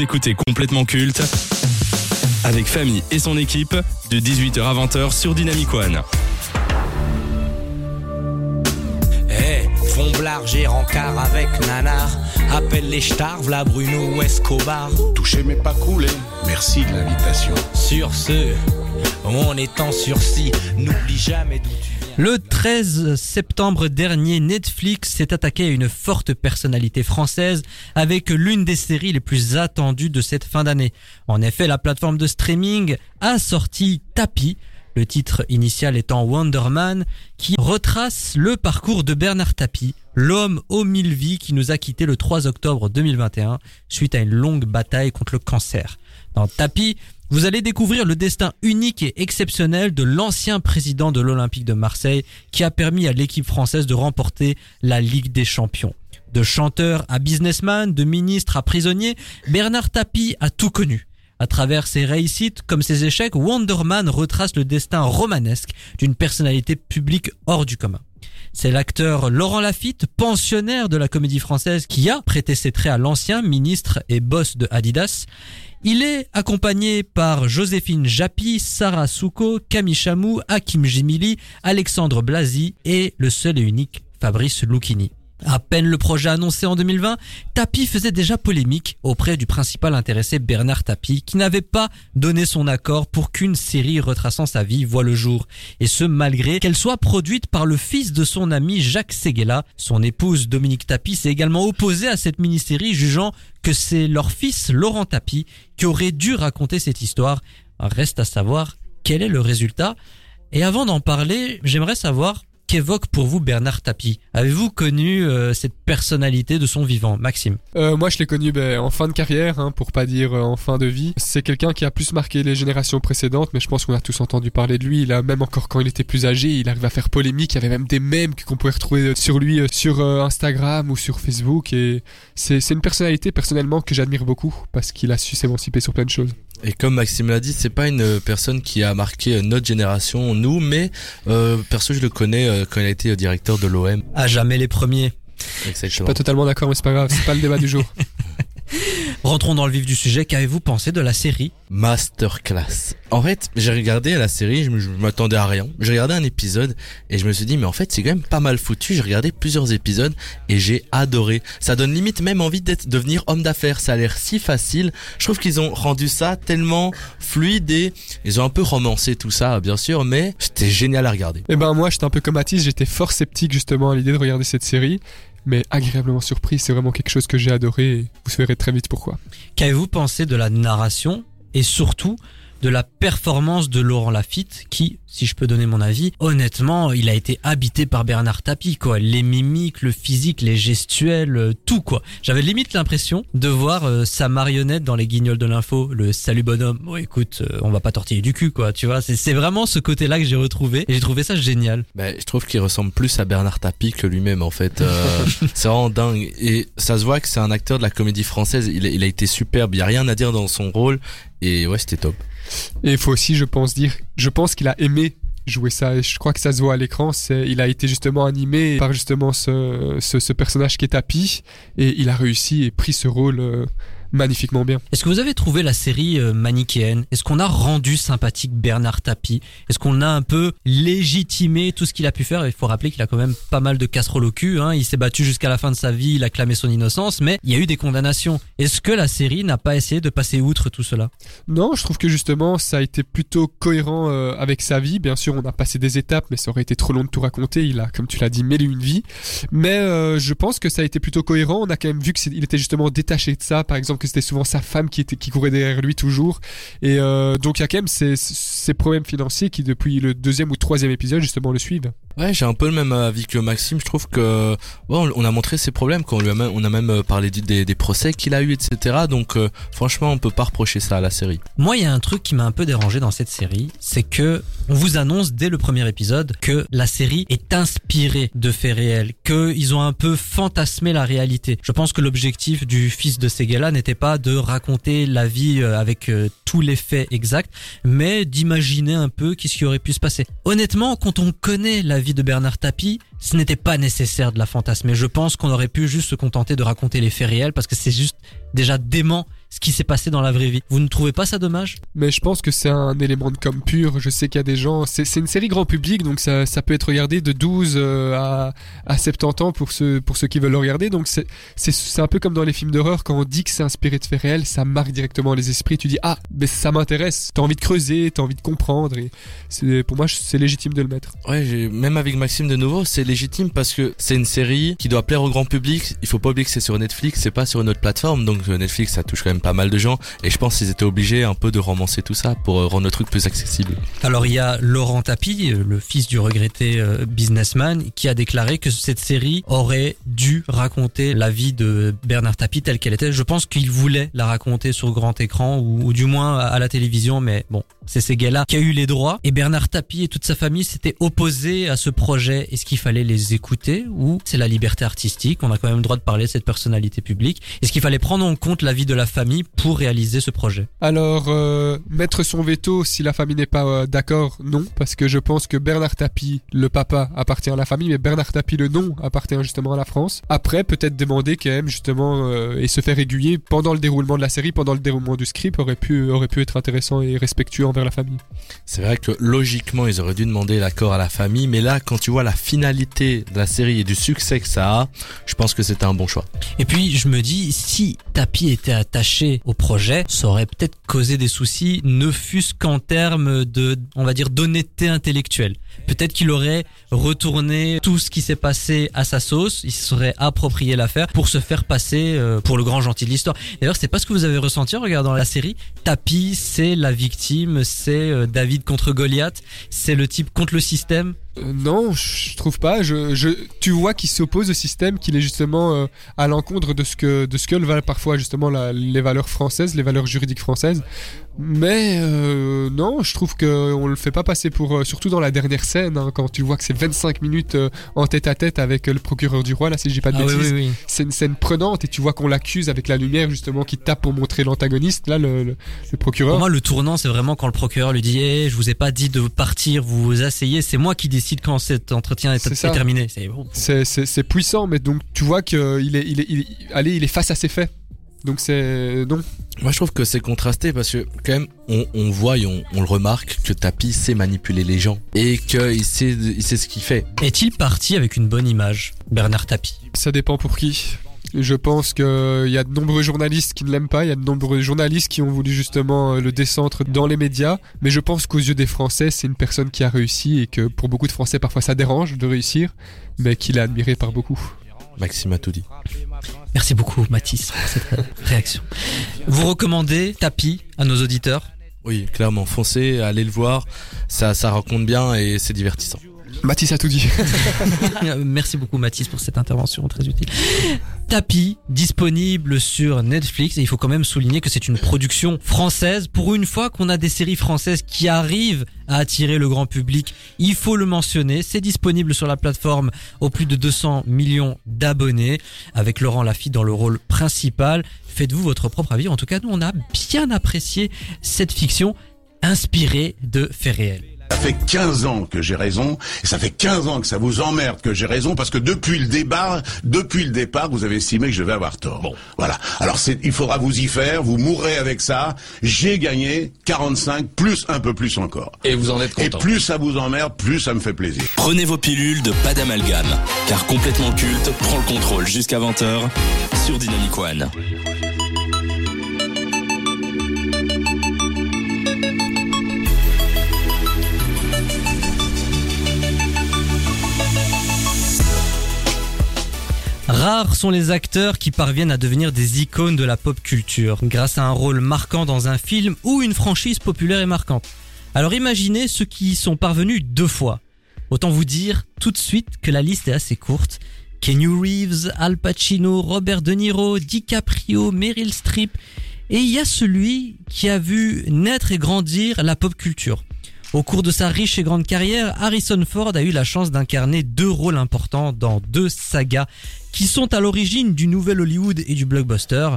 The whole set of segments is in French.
Vous écoutez complètement culte avec Famille et son équipe de 18h à 20h sur Dynamic One. Eh, fond blarger rencard avec nanar. Appelle les stars, v'là Bruno ou Escobar. Toucher mais pas couler. Merci de l'invitation. Sur ce, on est en sursis, n'oublie jamais d'où tu. Le 13 septembre dernier, Netflix s'est attaqué à une forte personnalité française avec l'une des séries les plus attendues de cette fin d'année. En effet, la plateforme de streaming a sorti Tapi, le titre initial étant Wonder Man, qui retrace le parcours de Bernard Tapie, l'homme aux mille vies qui nous a quitté le 3 octobre 2021 suite à une longue bataille contre le cancer. Dans Tapi, vous allez découvrir le destin unique et exceptionnel de l'ancien président de l'Olympique de Marseille qui a permis à l'équipe française de remporter la Ligue des Champions. De chanteur à businessman, de ministre à prisonnier, Bernard Tapie a tout connu. À travers ses réussites comme ses échecs, Wonder Man retrace le destin romanesque d'une personnalité publique hors du commun. C'est l'acteur Laurent Lafitte, pensionnaire de la comédie française, qui a prêté ses traits à l'ancien ministre et boss de Adidas. Il est accompagné par Joséphine Japy, Sarah Souko, Camille Chamou, Hakim Jimili, Alexandre Blasi et le seul et unique Fabrice Lucchini. À peine le projet annoncé en 2020, Tapi faisait déjà polémique auprès du principal intéressé Bernard Tapie qui n'avait pas donné son accord pour qu'une série retraçant sa vie voie le jour. Et ce malgré qu'elle soit produite par le fils de son ami Jacques Seguela. Son épouse Dominique Tapie s'est également opposée à cette mini-série jugeant que c'est leur fils Laurent Tapie qui aurait dû raconter cette histoire. Reste à savoir quel est le résultat. Et avant d'en parler, j'aimerais savoir qu'évoque pour vous Bernard Tapie? Avez-vous connu euh, cette personnalité de son vivant, Maxime? Euh, moi, je l'ai connu ben, en fin de carrière, hein, pour pas dire euh, en fin de vie. C'est quelqu'un qui a plus marqué les générations précédentes, mais je pense qu'on a tous entendu parler de lui. Il a même encore quand il était plus âgé, il arrive à faire polémique. Il y avait même des mèmes qu'on pouvait retrouver sur lui sur Instagram ou sur Facebook. Et c'est une personnalité personnellement que j'admire beaucoup parce qu'il a su s'émanciper sur plein de choses. Et comme Maxime l'a dit, c'est pas une personne qui a marqué notre génération, nous, mais euh, perso, je le connais euh, quand il a été directeur de l'OM. À jamais les premiers. Je suis Exactement. pas totalement d'accord, mais c'est pas grave. C'est pas le débat du jour. Rentrons dans le vif du sujet. Qu'avez-vous pensé de la série Masterclass? En fait, j'ai regardé la série, je m'attendais à rien. J'ai regardé un épisode et je me suis dit, mais en fait, c'est quand même pas mal foutu. J'ai regardé plusieurs épisodes et j'ai adoré. Ça donne limite même envie d'être, devenir homme d'affaires. Ça a l'air si facile. Je trouve qu'ils ont rendu ça tellement fluide et ils ont un peu romancé tout ça, bien sûr, mais c'était génial à regarder. Eh ben moi, j'étais un peu comme Mathis, j'étais fort sceptique justement à l'idée de regarder cette série, mais agréablement surpris. C'est vraiment quelque chose que j'ai adoré. Et vous verrez très vite pourquoi. Qu'avez-vous pensé de la narration et surtout de la performance de Laurent Lafitte qui, si je peux donner mon avis, honnêtement, il a été habité par Bernard Tapie, quoi. Les mimiques, le physique, les gestuels, euh, tout, quoi. J'avais limite l'impression de voir euh, sa marionnette dans les guignols de l'info, le salut bonhomme. Bon, écoute, euh, on va pas tortiller du cul, quoi, tu vois. C'est vraiment ce côté-là que j'ai retrouvé et j'ai trouvé ça génial. Ben, je trouve qu'il ressemble plus à Bernard Tapie que lui-même en fait. Euh, c'est vraiment dingue et ça se voit que c'est un acteur de la comédie française. Il, a- il a été superbe. Il y a rien à dire dans son rôle et ouais c'était top. Et il faut aussi, je pense, dire, je pense qu'il a aimé jouer ça. Et je crois que ça se voit à l'écran. Il a été justement animé par justement ce, ce, personnage qui est Tapi, et il a réussi et pris ce rôle euh, magnifiquement bien. Est-ce que vous avez trouvé la série euh, manichéenne? Est-ce qu'on a rendu sympathique Bernard Tapie? Est-ce qu'on a un peu légitimé tout ce qu'il a pu faire? Il faut rappeler qu'il a quand même pas mal de casseroles au cul. Hein. Il s'est battu jusqu'à la fin de sa vie, il a clamé son innocence, mais il y a eu des condamnations. Est-ce que la série n'a pas essayé de passer outre tout cela? Non, je trouve que justement, ça a été plutôt cohérent euh, avec sa vie. Bien sûr, on a passé des étapes, mais ça aurait été trop long de tout raconter. Il a, comme tu l'as dit, mêlé une vie. Mais euh, je pense que ça a été plutôt cohérent. On a quand même vu qu'il était justement détaché de ça. Par exemple, que c'était souvent sa femme qui, était, qui courait derrière lui toujours. Et euh, donc, il y a ces, ces problèmes financiers qui, depuis le deuxième ou troisième épisode, justement, le suivent. Ouais, j'ai un peu le même avis que Maxime. Je trouve que ouais, on, a montré ses problèmes. Quand on, lui a même, on a même euh, parlé des, des procès qu'il a eu, etc. Donc euh, franchement, on peut pas reprocher ça à la série. Moi, il y a un truc qui m'a un peu dérangé dans cette série, c'est que on vous annonce dès le premier épisode que la série est inspirée de faits réels, qu'ils ont un peu fantasmé la réalité. Je pense que l'objectif du fils de Seguela n'était pas de raconter la vie euh, avec euh, tous les faits exacts, mais d'imaginer un peu qu'est-ce qui aurait pu se passer. Honnêtement, quand on connaît la vie de Bernard Tapie, ce n'était pas nécessaire de la fantasmer. Je pense qu'on aurait pu juste se contenter de raconter les faits réels parce que c'est juste déjà dément ce qui s'est passé dans la vraie vie. Vous ne trouvez pas ça dommage? Mais je pense que c'est un élément de com pur. Je sais qu'il y a des gens. C'est c'est une série grand public, donc ça, ça peut être regardé de 12 euh, à, à 70 ans pour ceux, pour ceux qui veulent le regarder. Donc c'est c'est- c'est un peu comme dans les films d'horreur, quand on dit que c'est inspiré de faits réels, ça marque directement les esprits. Tu dis, ah, mais ça m'intéresse. T'as envie de creuser, t'as envie de comprendre. Et c'est- pour moi, c'est légitime de le mettre. Ouais, j'ai- même avec Maxime de nouveau, c'est légitime parce que c'est une série qui doit plaire au grand public. Il faut pas oublier que c'est sur Netflix, c'est pas sur une autre plateforme. Donc euh, Netflix, ça touche quand même pas mal de gens. Et je pense qu'ils étaient obligés un peu de romancer tout ça pour euh, rendre le truc plus accessible. Alors il y a Laurent Tapie, euh, le fils du regretté euh, businessman, qui a déclaré que cette série aurait dû raconter la vie de Bernard Tapie telle qu'elle était. Je pense qu'il voulait la raconter sur grand écran ou, du moins à la télévision, mais bon, c'est ces gars-là qui a eu les droits. Et Bernard Tapie et toute sa famille s'étaient opposés à ce projet. Est-ce qu'il fallait les écouter ou c'est la liberté artistique? On a quand même le droit de parler de cette personnalité publique. Est-ce qu'il fallait prendre en compte la vie de la famille pour réaliser ce projet Alors, euh, mettre son veto si la famille n'est pas euh, d'accord, non, parce que je pense que Bernard Tapie, le papa, appartient à la famille, mais Bernard Tapie, le nom, appartient justement à la France. Après, peut-être demander quand même justement euh, et se faire aiguiller pendant le déroulement de la série, pendant le déroulement du script, aurait pu aurait pu être intéressant et respectueux envers la famille. C'est vrai que logiquement, ils auraient dû demander l'accord à la famille. Mais là, quand tu vois la finalité de la série et du succès que ça a, je pense que c'était un bon choix. Et puis je me dis, si Tapi était attaché au projet, ça aurait peut-être causé des soucis, ne fût-ce qu'en termes de, on va dire, d'honnêteté intellectuelle. Peut-être qu'il aurait retourné tout ce qui s'est passé à sa sauce, il se serait approprié l'affaire pour se faire passer euh, pour le grand gentil de l'histoire. D'ailleurs, c'est pas ce que vous avez ressenti en regardant la série. Tapi, c'est la victime, c'est euh, David contre Goliath, c'est le type contre le système. Euh, non, je trouve pas. Tu vois qu'il s'oppose au système, qu'il est justement euh, à l'encontre de ce que de ce que valent parfois justement les valeurs françaises, les valeurs juridiques françaises. Mais euh, non, je trouve que on le fait pas passer pour euh, surtout dans la dernière scène hein, quand tu vois que c'est 25 minutes euh, en tête à tête avec euh, le procureur du roi là si je dis pas de Ah oui, bêtises. oui, oui. C'est une scène prenante et tu vois qu'on l'accuse avec la lumière justement qui tape pour montrer l'antagoniste là le, le, le procureur. Pour moi, le tournant, c'est vraiment quand le procureur lui dit Eh, Je vous ai pas dit de partir, vous vous asseyez, c'est moi qui décide quand cet entretien est, terminé. C'est puissant, mais donc tu vois qu'il est, il est, il est, allez, il est face à ses faits. Donc c'est non. Moi, je trouve que c'est contrasté parce que quand même, on, on voit et on, on le remarque que Tapi sait manipuler les gens et qu'il sait, il sait ce qu'il fait. Est-il parti avec une bonne image, Bernard Tapie Ça dépend pour qui. Je pense qu'il y a de nombreux journalistes qui ne l'aiment pas, il y a de nombreux journalistes qui ont voulu justement euh, le descendre dans les médias, mais je pense qu'aux yeux des Français, c'est une personne qui a réussi et que pour beaucoup de Français, parfois ça dérange de réussir, mais qu'il est admiré par beaucoup. Maxime a tout dit. Merci beaucoup, Mathis, pour cette réaction. Vous recommandez Tapie à nos auditeurs? Oui, clairement, foncez, allez le voir. Ça, ça raconte bien et c'est divertissant. Mathis a tout dit. Merci beaucoup, Mathis, pour cette intervention très utile. Tapis, disponible sur Netflix. Et il faut quand même souligner que c'est une production française. Pour une fois qu'on a des séries françaises qui arrivent à attirer le grand public, il faut le mentionner. C'est disponible sur la plateforme aux plus de 200 millions d'abonnés, avec Laurent Lafitte dans le rôle principal. Faites-vous votre propre avis. En tout cas, nous, on a bien apprécié cette fiction inspirée de faits réels. Ça fait 15 ans que j'ai raison, et ça fait 15 ans que ça vous emmerde que j'ai raison, parce que depuis le débat, depuis le départ, vous avez estimé que je vais avoir tort. Bon. Voilà. Alors c'est, il faudra vous y faire, vous mourrez avec ça. J'ai gagné 45, plus un peu plus encore. Et vous en êtes Et content. plus ça vous emmerde, plus ça me fait plaisir. Prenez vos pilules de pas d'amalgame, car complètement culte prend le contrôle jusqu'à 20h sur Dynamic One. Rares sont les acteurs qui parviennent à devenir des icônes de la pop culture, grâce à un rôle marquant dans un film ou une franchise populaire et marquante. Alors imaginez ceux qui y sont parvenus deux fois. Autant vous dire tout de suite que la liste est assez courte. Kenny Reeves, Al Pacino, Robert De Niro, DiCaprio, Meryl Streep. Et il y a celui qui a vu naître et grandir la pop culture. Au cours de sa riche et grande carrière, Harrison Ford a eu la chance d'incarner deux rôles importants dans deux sagas qui sont à l'origine du nouvel Hollywood et du blockbuster.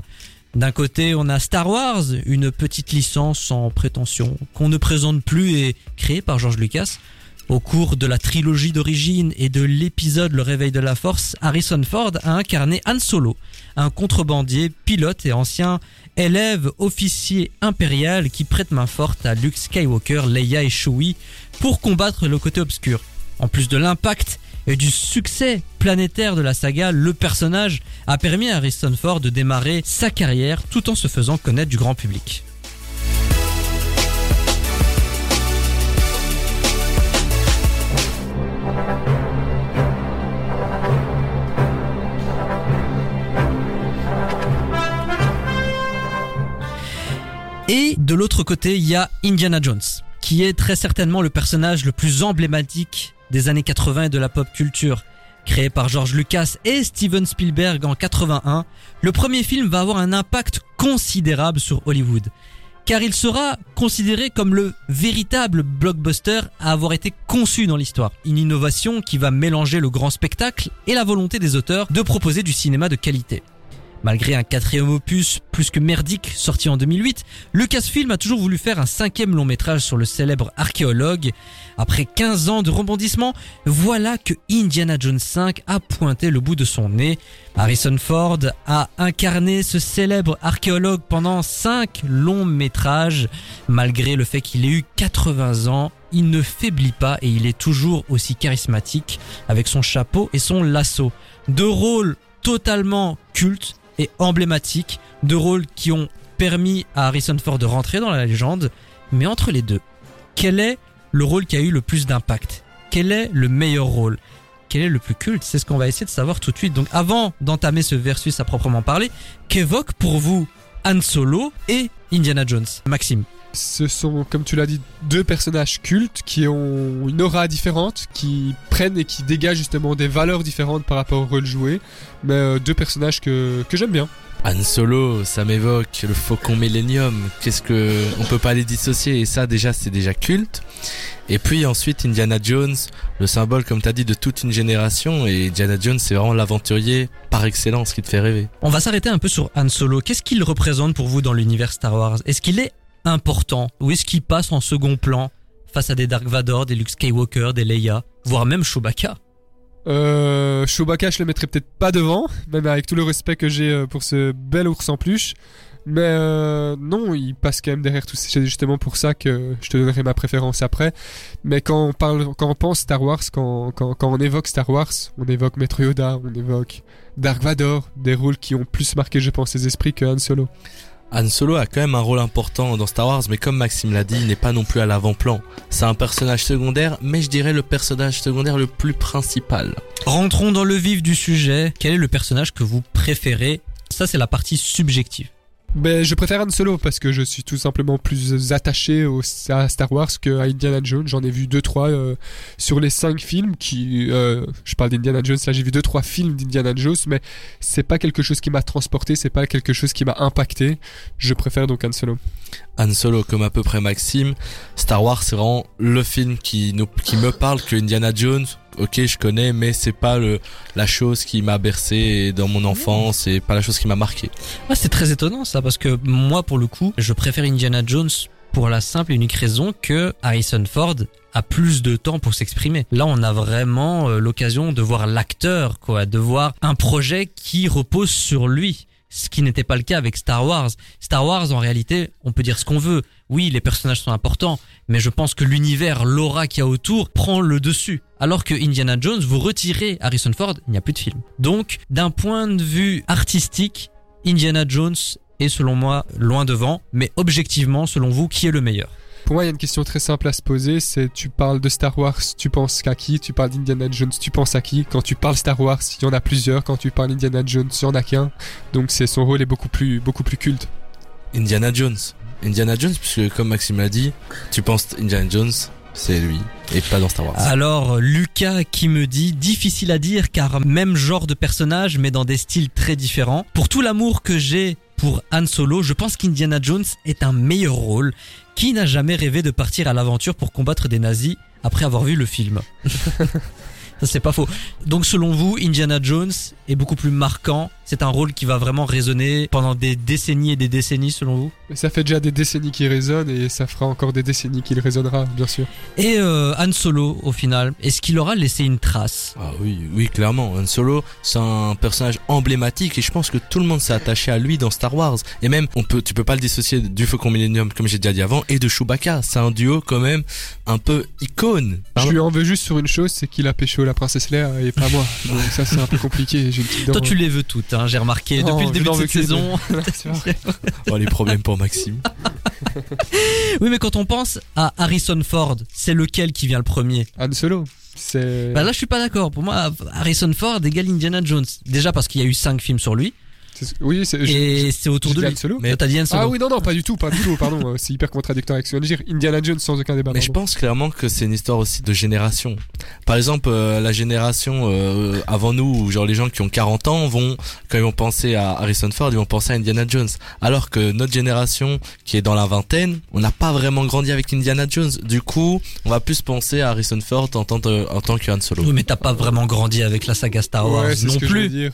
D'un côté, on a Star Wars, une petite licence sans prétention qu'on ne présente plus et créée par George Lucas. Au cours de la trilogie d'origine et de l'épisode Le réveil de la force, Harrison Ford a incarné Han Solo, un contrebandier, pilote et ancien élève officier impérial qui prête main forte à Luke Skywalker, Leia et Chewie pour combattre le côté obscur. En plus de l'impact et du succès planétaire de la saga, le personnage a permis à Harrison Ford de démarrer sa carrière tout en se faisant connaître du grand public. Et de l'autre côté, il y a Indiana Jones, qui est très certainement le personnage le plus emblématique des années 80 et de la pop culture. Créé par George Lucas et Steven Spielberg en 81, le premier film va avoir un impact considérable sur Hollywood. Car il sera considéré comme le véritable blockbuster à avoir été conçu dans l'histoire. Une innovation qui va mélanger le grand spectacle et la volonté des auteurs de proposer du cinéma de qualité. Malgré un quatrième opus plus que merdique sorti en 2008, Lucasfilm a toujours voulu faire un cinquième long métrage sur le célèbre archéologue. Après 15 ans de rebondissement, voilà que Indiana Jones 5 a pointé le bout de son nez. Harrison Ford a incarné ce célèbre archéologue pendant 5 longs métrages. Malgré le fait qu'il ait eu 80 ans, il ne faiblit pas et il est toujours aussi charismatique avec son chapeau et son lasso. Deux rôles totalement cultes et emblématiques, deux rôles qui ont permis à Harrison Ford de rentrer dans la légende, mais entre les deux, quel est le rôle qui a eu le plus d'impact? Quel est le meilleur rôle? Quel est le plus culte? C'est ce qu'on va essayer de savoir tout de suite. Donc avant d'entamer ce versus à proprement parler, qu'évoque pour vous Han Solo et Indiana Jones? Maxime Ce sont, comme tu l'as dit, deux personnages cultes qui ont une aura différente, qui prennent et qui dégagent justement des valeurs différentes par rapport au rôle joué, mais euh, deux personnages que, que j'aime bien. Han Solo, ça m'évoque le Faucon Millennium. Qu'est-ce que on peut pas les dissocier? Et ça déjà c'est déjà culte. Et puis ensuite Indiana Jones, le symbole comme t'as dit de toute une génération et Indiana Jones c'est vraiment l'aventurier par excellence qui te fait rêver. On va s'arrêter un peu sur Han Solo. Qu'est-ce qu'il représente pour vous dans l'univers Star Wars? Est-ce qu'il est important ou est-ce qu'il passe en second plan face à des Dark Vador, des Luke Skywalker, des Leia, voire même Chewbacca Euh, Chewbacca, je le mettrais peut-être pas devant, même avec tout le respect que j'ai euh, pour ce bel ours en peluche. Mais euh, non, il passe quand même derrière tout. C'est justement pour ça que je te donnerai ma préférence après. Mais quand on parle, quand on pense Star Wars, quand, quand, quand on évoque Star Wars, on évoque Maître Yoda, on évoque Dark Vador, des rôles qui ont plus marqué, je pense, les esprits que Han Solo. Han Solo a quand même un rôle important dans Star Wars, mais comme Maxime l'a dit, il n'est pas non plus à l'avant-plan. C'est un personnage secondaire, mais je dirais le personnage secondaire le plus principal. Rentrons dans le vif du sujet. Quel est le personnage que vous préférez? Ça, c'est la partie subjective. Ben, je préfère Han Solo parce que je suis tout simplement plus attaché au, à Star Wars que à Indiana Jones. J'en ai vu deux trois euh, sur les cinq films qui, euh, je parle d'Indiana Jones. Là, j'ai vu deux trois films d'Indiana Jones, mais c'est pas quelque chose qui m'a transporté, c'est pas quelque chose qui m'a impacté. Je préfère donc Han Solo. Han Solo, comme à peu près Maxime, Star Wars c'est vraiment le film qui me parle que Indiana Jones. Ok, je connais, mais c'est pas la chose qui m'a bercé dans mon enfance, et pas la chose qui m'a marqué. Ouais, c'est très étonnant ça, parce que moi, pour le coup, je préfère Indiana Jones pour la simple et unique raison que Harrison Ford a plus de temps pour s'exprimer. Là, on a vraiment euh, l'occasion de voir l'acteur, quoi, de voir un projet qui repose sur lui. Ce qui n'était pas le cas avec Star Wars. Star Wars, en réalité, on peut dire ce qu'on veut. Oui, les personnages sont importants, mais je pense que l'univers, l'aura qu'il y a autour, prend le dessus. Alors que Indiana Jones, vous retirez Harrison Ford, il n'y a plus de film. Donc, d'un point de vue artistique, Indiana Jones est selon moi loin devant, mais objectivement, selon vous, qui est le meilleur? Pour moi, il y a une question très simple à se poser, c'est tu parles de Star Wars, tu penses qu'à qui? Tu parles d'Indiana Jones, tu penses à qui? Quand tu parles Star Wars, il y en a plusieurs. Quand tu parles Indiana Jones, il y en a qu'un. Donc c'est son rôle est beaucoup plus beaucoup plus culte. Indiana Jones. Indiana Jones, puisque comme Maxime l'a dit, tu penses Indiana Jones, c'est lui, et pas dans Star Wars. Alors, Lucas qui me dit, difficile à dire car même genre de personnage mais dans des styles très différents. Pour tout l'amour que j'ai pour Han Solo, je pense qu'Indiana Jones est un meilleur rôle. Qui n'a jamais rêvé de partir à l'aventure pour combattre des nazis après avoir vu le film? Ça c'est pas faux. Donc selon vous, Indiana Jones est beaucoup plus marquant. C'est un rôle qui va vraiment résonner pendant des décennies et des décennies selon vous? Mais ça fait déjà des décennies qu'il résonne et ça fera encore des décennies qu'il résonnera, bien sûr. Et euh, Han Solo au final, est-ce qu'il aura laissé une trace? Ah oui, oui, clairement. Han Solo, c'est un personnage emblématique et je pense que tout le monde s'est attaché à lui dans Star Wars. Et même, on peut, tu peux pas le dissocier du Faucon Millennium, comme j'ai déjà dit avant, et de Chewbacca. C'est un duo quand même un peu icône. Je lui en veux juste sur une chose, c'est qu'il a pécho la princesse Léa et pas moi. Donc ça c'est un peu compliqué. J'ai une. Toi tu les veux toutes, hein, j'ai remarqué Non, depuis le début de cette saison. Oh, les problèmes pour Maxime. oui mais quand on pense à Harrison Ford, c'est lequel qui vient le premier? Han Solo. C'est. Bah là je suis pas d'accord. Pour moi Harrison Ford égale Indiana Jones. Déjà parce qu'il y a eu cinq films sur lui Oui, c'est. je- et c'est autour de lui. Solo. Mais t'as dit Han Solo. Ah oui, non, non, pas du tout, pas du tout, pardon. euh, C'est hyper contradictoire avec ce que je de dire. Indiana Jones sans aucun débat. Mais je pense clairement que c'est une histoire aussi de génération. Par exemple, euh, la génération euh, avant nous, où genre les gens qui ont 40 ans vont, quand ils vont penser à Harrison Ford, ils vont penser à Indiana Jones. Alors que notre génération, qui est dans la vingtaine, on n'a pas vraiment grandi avec Indiana Jones. Du coup, on va plus penser à Harrison Ford en tant, en tant que Han Solo. Oui mais t'as pas vraiment grandi avec la saga Star Wars Ouais, non ce que je veux plus. dire.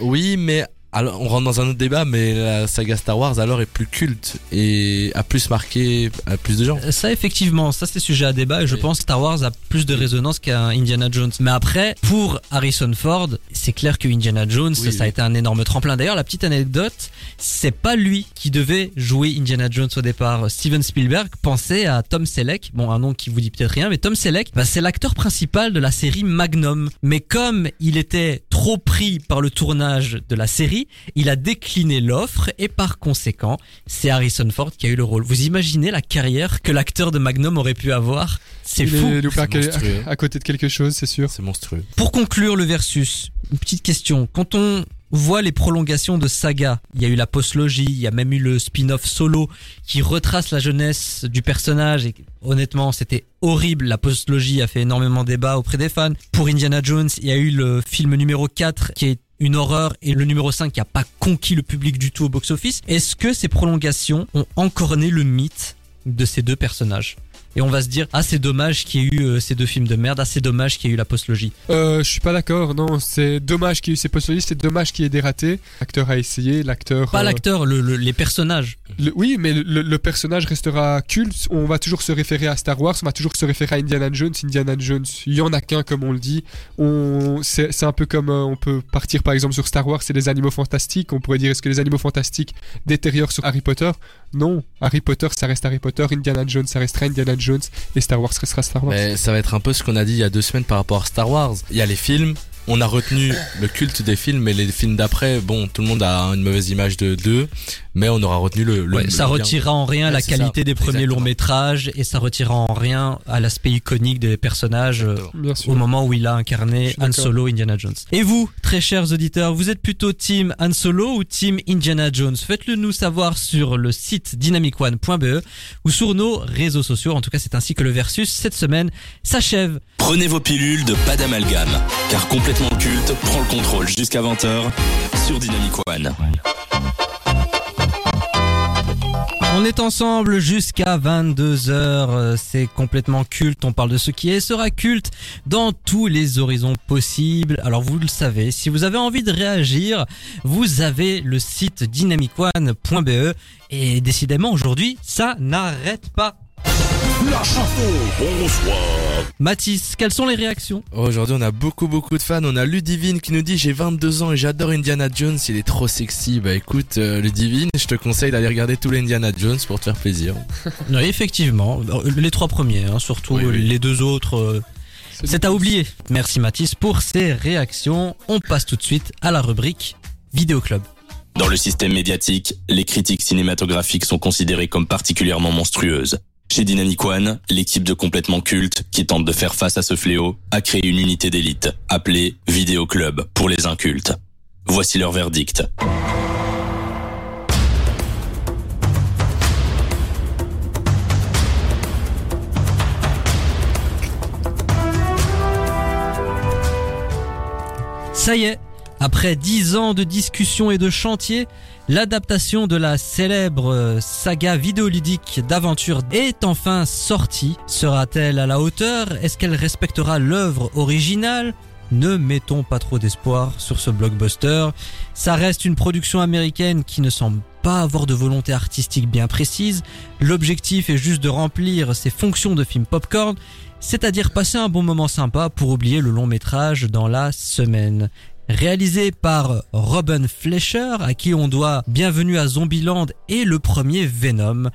Oui, mais alors on rentre dans un autre débat, mais la saga Star Wars alors est plus culte et a plus marqué à plus de gens. Ça effectivement, ça c'est sujet à débat et je Oui. pense que Star Wars a plus de résonance qu'un Indiana Jones. Mais après, pour Harrison Ford, c'est clair que Indiana Jones, Oui, ça a été un énorme tremplin. D'ailleurs, la petite anecdote, c'est pas lui qui devait jouer Indiana Jones au départ. Steven Spielberg pensait à Tom Selleck, bon un nom qui vous dit peut-être rien, mais Tom Selleck, bah, c'est l'acteur principal de la série Magnum. Mais comme il était trop pris par le tournage de la série, il a décliné l'offre et par conséquent, c'est Harrison Ford qui a eu le rôle. Vous imaginez la carrière que l'acteur de Magnum aurait pu avoir? C'est Il fou. est à, à côté de quelque chose, c'est sûr. C'est monstrueux. Pour conclure le versus, une petite question. Quand on voit les prolongations de saga, il y a eu la postlogie, il y a même eu le spin-off solo qui retrace la jeunesse du personnage et honnêtement c'était horrible. La postlogie a fait énormément débat auprès des fans. Pour Indiana Jones, il y a eu le film numéro 4 qui est une horreur et le numéro 5 qui a pas conquis le public du tout au box-office. Est-ce que ces prolongations ont encorné le mythe de ces deux personnages? Et on va se dire ah c'est dommage qu'il y ait eu euh, ces deux films de merde, ah c'est dommage qu'il y ait eu la postlogie. Euh, je suis pas d'accord, non, c'est dommage qu'il y ait eu ces postologies, c'est dommage qu'il y ait des ratés. L'acteur a essayé, l'acteur... Pas euh, l'acteur, le, le- les personnages. le- oui, mais le, personnage restera culte, on va toujours se référer à Star Wars, on va toujours se référer à Indiana Jones, Indiana Jones, il y en a qu'un comme on le dit. On, c'est un peu comme, euh, on peut partir par exemple sur Star Wars, c'est les animaux fantastiques, on pourrait dire est-ce que les animaux fantastiques détériorent sur Harry Potter? Non, Harry Potter ça reste Harry Potter, Indiana Jones ça restera Indiana Jones, et Star Wars restera Star Wars. Ça va être un peu ce qu'on a dit il y a deux semaines par rapport à Star Wars. Il y a les films. On a retenu le culte des films, mais les films d'après, bon, tout le monde a une mauvaise image de d'eux, mais on aura retenu le. le Ouais, ça le bien. retirera en rien Ouais, la qualité ça, des premiers exactement. longs métrages et ça retirera en rien à l'aspect iconique des personnages euh, au moment où il a incarné Han. Solo, Indiana Jones. Et vous, très chers auditeurs, vous êtes plutôt team Han Solo ou team Indiana Jones? Faites-le nous savoir sur le site dynamicone.be ou sur nos réseaux sociaux. En tout cas, c'est ainsi que le versus cette semaine s'achève. Prenez vos pilules de pas d'amalgame, car complètement culte prend le contrôle jusqu'à 20h sur Dynamic One. On est ensemble jusqu'à 22h, euh, c'est complètement culte, on parle de ce qui est sera culte dans tous les horizons possibles. Alors vous le savez, si vous avez envie de réagir, vous avez le site dynamicone.be et décidément aujourd'hui, ça n'arrête pas. La chanson, bonsoir. Mathis, quelles sont les réactions Aujourd'hui, on a beaucoup beaucoup de fans. On a Ludivine qui nous dit j'ai 22 ans et j'adore Indiana Jones. Il est trop sexy. Bah écoute, euh, Ludivine, je te conseille d'aller regarder tous les Indiana Jones pour te faire plaisir. Oui, effectivement, les trois premiers, hein, surtout Oui, oui. les deux autres. euh, C'est à oublier. Merci Mathis pour ces réactions. On passe tout de suite à la rubrique Vidéo Club. Dans le système médiatique, les critiques cinématographiques sont considérées comme particulièrement monstrueuses. Chez Dynamic One, l'équipe de complètement culte, qui tente de faire face à ce fléau, a créé une unité d'élite, appelée Vidéo Club pour les incultes. Voici leur verdict. Ça y est, Après dix ans de discussions et de chantiers, l'adaptation de la célèbre euh, saga vidéoludique d'aventure est enfin sortie. Sera-t-elle à la hauteur? Est-ce qu'elle respectera l'œuvre originale? Ne mettons pas trop d'espoir sur ce blockbuster. Ça reste une production américaine qui ne semble pas avoir de volonté artistique bien précise. L'objectif est juste de remplir ses fonctions de film popcorn, c'est-à-dire passer un bon moment sympa pour oublier le long métrage dans la semaine. Réalisé par Robin Fleischer, à qui on doit Bienvenue à Zombieland et le premier Venom,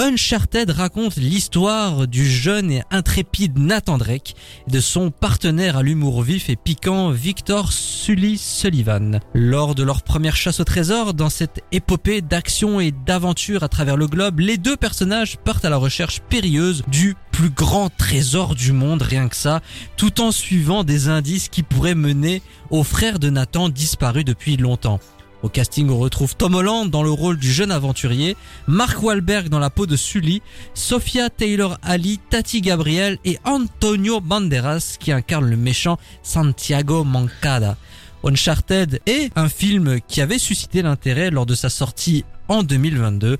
Uncharted raconte l'histoire du jeune et intrépide Nathan Drake et de son partenaire à l'humour vif et piquant Victor Sully Sullivan. Lors de leur première chasse au trésor, dans cette épopée d'action et d'aventure à travers le globe, les deux personnages partent à la recherche périlleuse du plus grand trésor du monde, rien que ça, tout en suivant des indices qui pourraient mener au frère de Nathan disparu depuis longtemps. Au casting, on retrouve Tom Holland dans le rôle du jeune aventurier, Mark Wahlberg dans la peau de Sully, Sophia Taylor Ali, Tati Gabriel et Antonio Banderas qui incarne le méchant Santiago Mancada. Uncharted est un film qui avait suscité l'intérêt lors de sa sortie en 2022.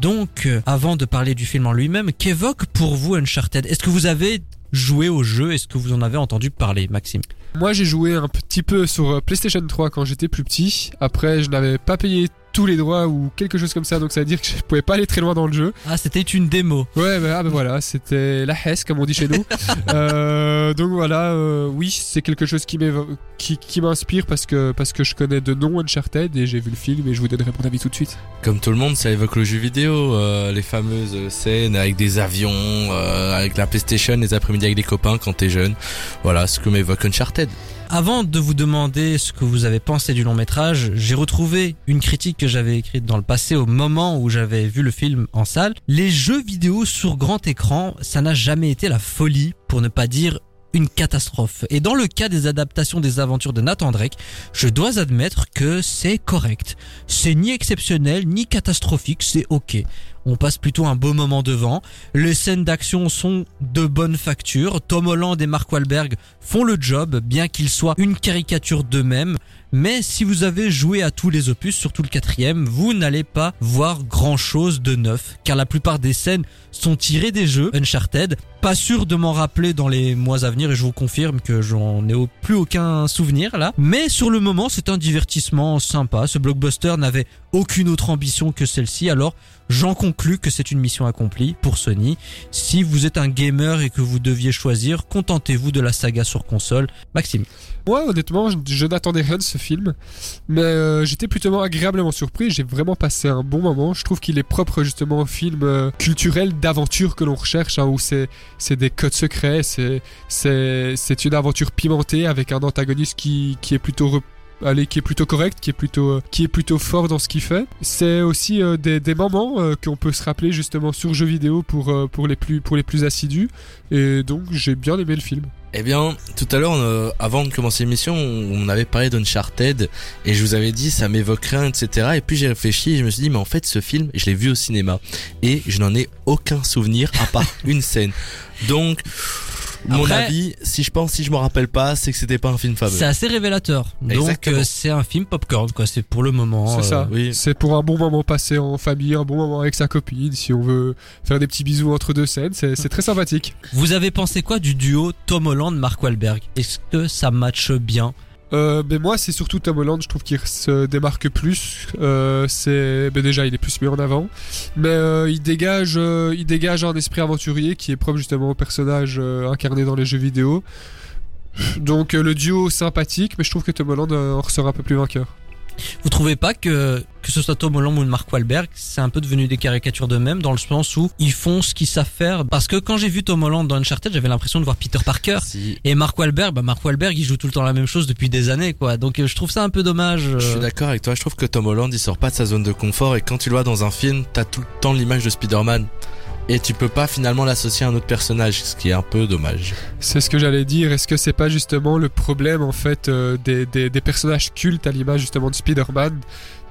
Donc, euh, avant de parler du film en lui-même, qu'évoque pour vous Uncharted? Est-ce que vous avez joué au jeu Est-ce que vous en avez entendu parler, Maxime? Moi, j'ai joué un petit peu sur euh, PlayStation 3 quand j'étais plus petit. Après, je n'avais pas payé tous les droits ou quelque chose comme ça, donc ça veut dire que je pouvais pas aller très loin dans le jeu. Ah, c'était une démo. Ouais, bah, ah, bah voilà, c'était la Hesse, comme on dit chez nous. euh, donc voilà, euh, oui, c'est quelque chose qui m'évo- qui, qui m'inspire parce que, parce que je connais de nom Uncharted et j'ai vu le film et je vous donnerai mon avis tout de suite. Comme tout le monde, ça évoque le jeu vidéo, euh, les fameuses scènes avec des avions, euh, avec la PlayStation, les après-midi avec des copains quand t'es jeune. Voilà ce que m'évoque Uncharted. Avant de vous demander ce que vous avez pensé du long métrage, j'ai retrouvé une critique que j'avais écrite dans le passé au moment où j'avais vu le film en salle. Les jeux vidéo sur grand écran, ça n'a jamais été la folie, pour ne pas dire une catastrophe. Et dans le cas des adaptations des aventures de Nathan Drake, je dois admettre que c'est correct. C'est ni exceptionnel, ni catastrophique, c'est ok. On passe plutôt un beau moment devant. Les scènes d'action sont de bonne facture. Tom Holland et Mark Wahlberg font le job, bien qu'ils soient une caricature d'eux-mêmes. Mais si vous avez joué à tous les opus, surtout le quatrième, vous n'allez pas voir grand chose de neuf, car la plupart des scènes sont tirées des jeux Uncharted. Pas sûr de m'en rappeler dans les mois à venir, et je vous confirme que j'en ai plus aucun souvenir là. Mais sur le moment, c'est un divertissement sympa. Ce blockbuster n'avait aucune autre ambition que celle-ci, alors j'en conclus que c'est une mission accomplie pour Sony. Si vous êtes un gamer et que vous deviez choisir, contentez-vous de la saga sur console. Maxime. Moi, honnêtement, je, je n'attendais rien de ce film, mais euh, j'étais plutôt agréablement surpris. J'ai vraiment passé un bon moment. Je trouve qu'il est propre justement au film euh, culturel d'aventure que l'on recherche, hein, où c'est c'est des codes secrets, c'est c'est c'est une aventure pimentée avec un antagoniste qui qui est plutôt Allez, qui est plutôt correct, qui est plutôt, euh, qui est plutôt fort dans ce qu'il fait. C'est aussi euh, des, des moments euh, qu'on peut se rappeler justement sur jeux vidéo pour, euh, pour, les plus, pour les plus assidus. Et donc, j'ai bien aimé le film. Eh bien, tout à l'heure, euh, avant de commencer l'émission, on avait parlé d'Uncharted et je vous avais dit ça m'évoque rien, etc. Et puis j'ai réfléchi et je me suis dit, mais en fait, ce film, je l'ai vu au cinéma et je n'en ai aucun souvenir à part une scène. Donc, mon Après- avis, si je pense, si je me rappelle pas, c'est que c'était pas un film fameux. C'est assez révélateur. Donc euh, c'est un film popcorn quoi, c'est pour le moment. C'est euh, ça. oui. C'est pour un bon moment passé en famille, un bon moment avec sa copine. Si on veut faire des petits bisous entre deux scènes, c'est c'est très sympathique. Vous avez pensé quoi du duo Tom Holland Mark Wahlberg? Est-ce que ça matche bien Euh, mais moi, c'est surtout Tom Holland. Je trouve qu'il se démarque plus. Euh, c'est ben déjà, il est plus mis en avant, mais euh, il dégage, euh, il dégage un esprit aventurier qui est propre justement au personnage incarné dans les jeux vidéo. Donc le duo sympathique, mais je trouve que Tom Holland en ressort un peu plus vainqueur. Vous trouvez pas que que ce soit Tom Holland ou Mark Wahlberg, c'est un peu devenu des caricatures d'eux-mêmes dans le sens où ils font ce qu'ils savent faire? Parce que quand j'ai vu Tom Holland dans Uncharted, j'avais l'impression de voir Peter Parker. Si, Et Mark Wahlberg, bah Mark Wahlberg, il joue tout le temps la même chose depuis des années, quoi. Donc euh, je trouve ça un peu dommage. je suis euh. d'accord avec toi. Je trouve que Tom Holland, il sort pas de sa zone de confort et quand tu le vois dans un film, t'as tout le temps l'image de Spider-Man. Et tu peux pas finalement l'associer à un autre personnage, ce qui est un peu dommage. C'est ce que j'allais dire. Est-ce que c'est pas justement le problème en fait euh, des, des, des personnages cultes à l'image justement de Spider-Man?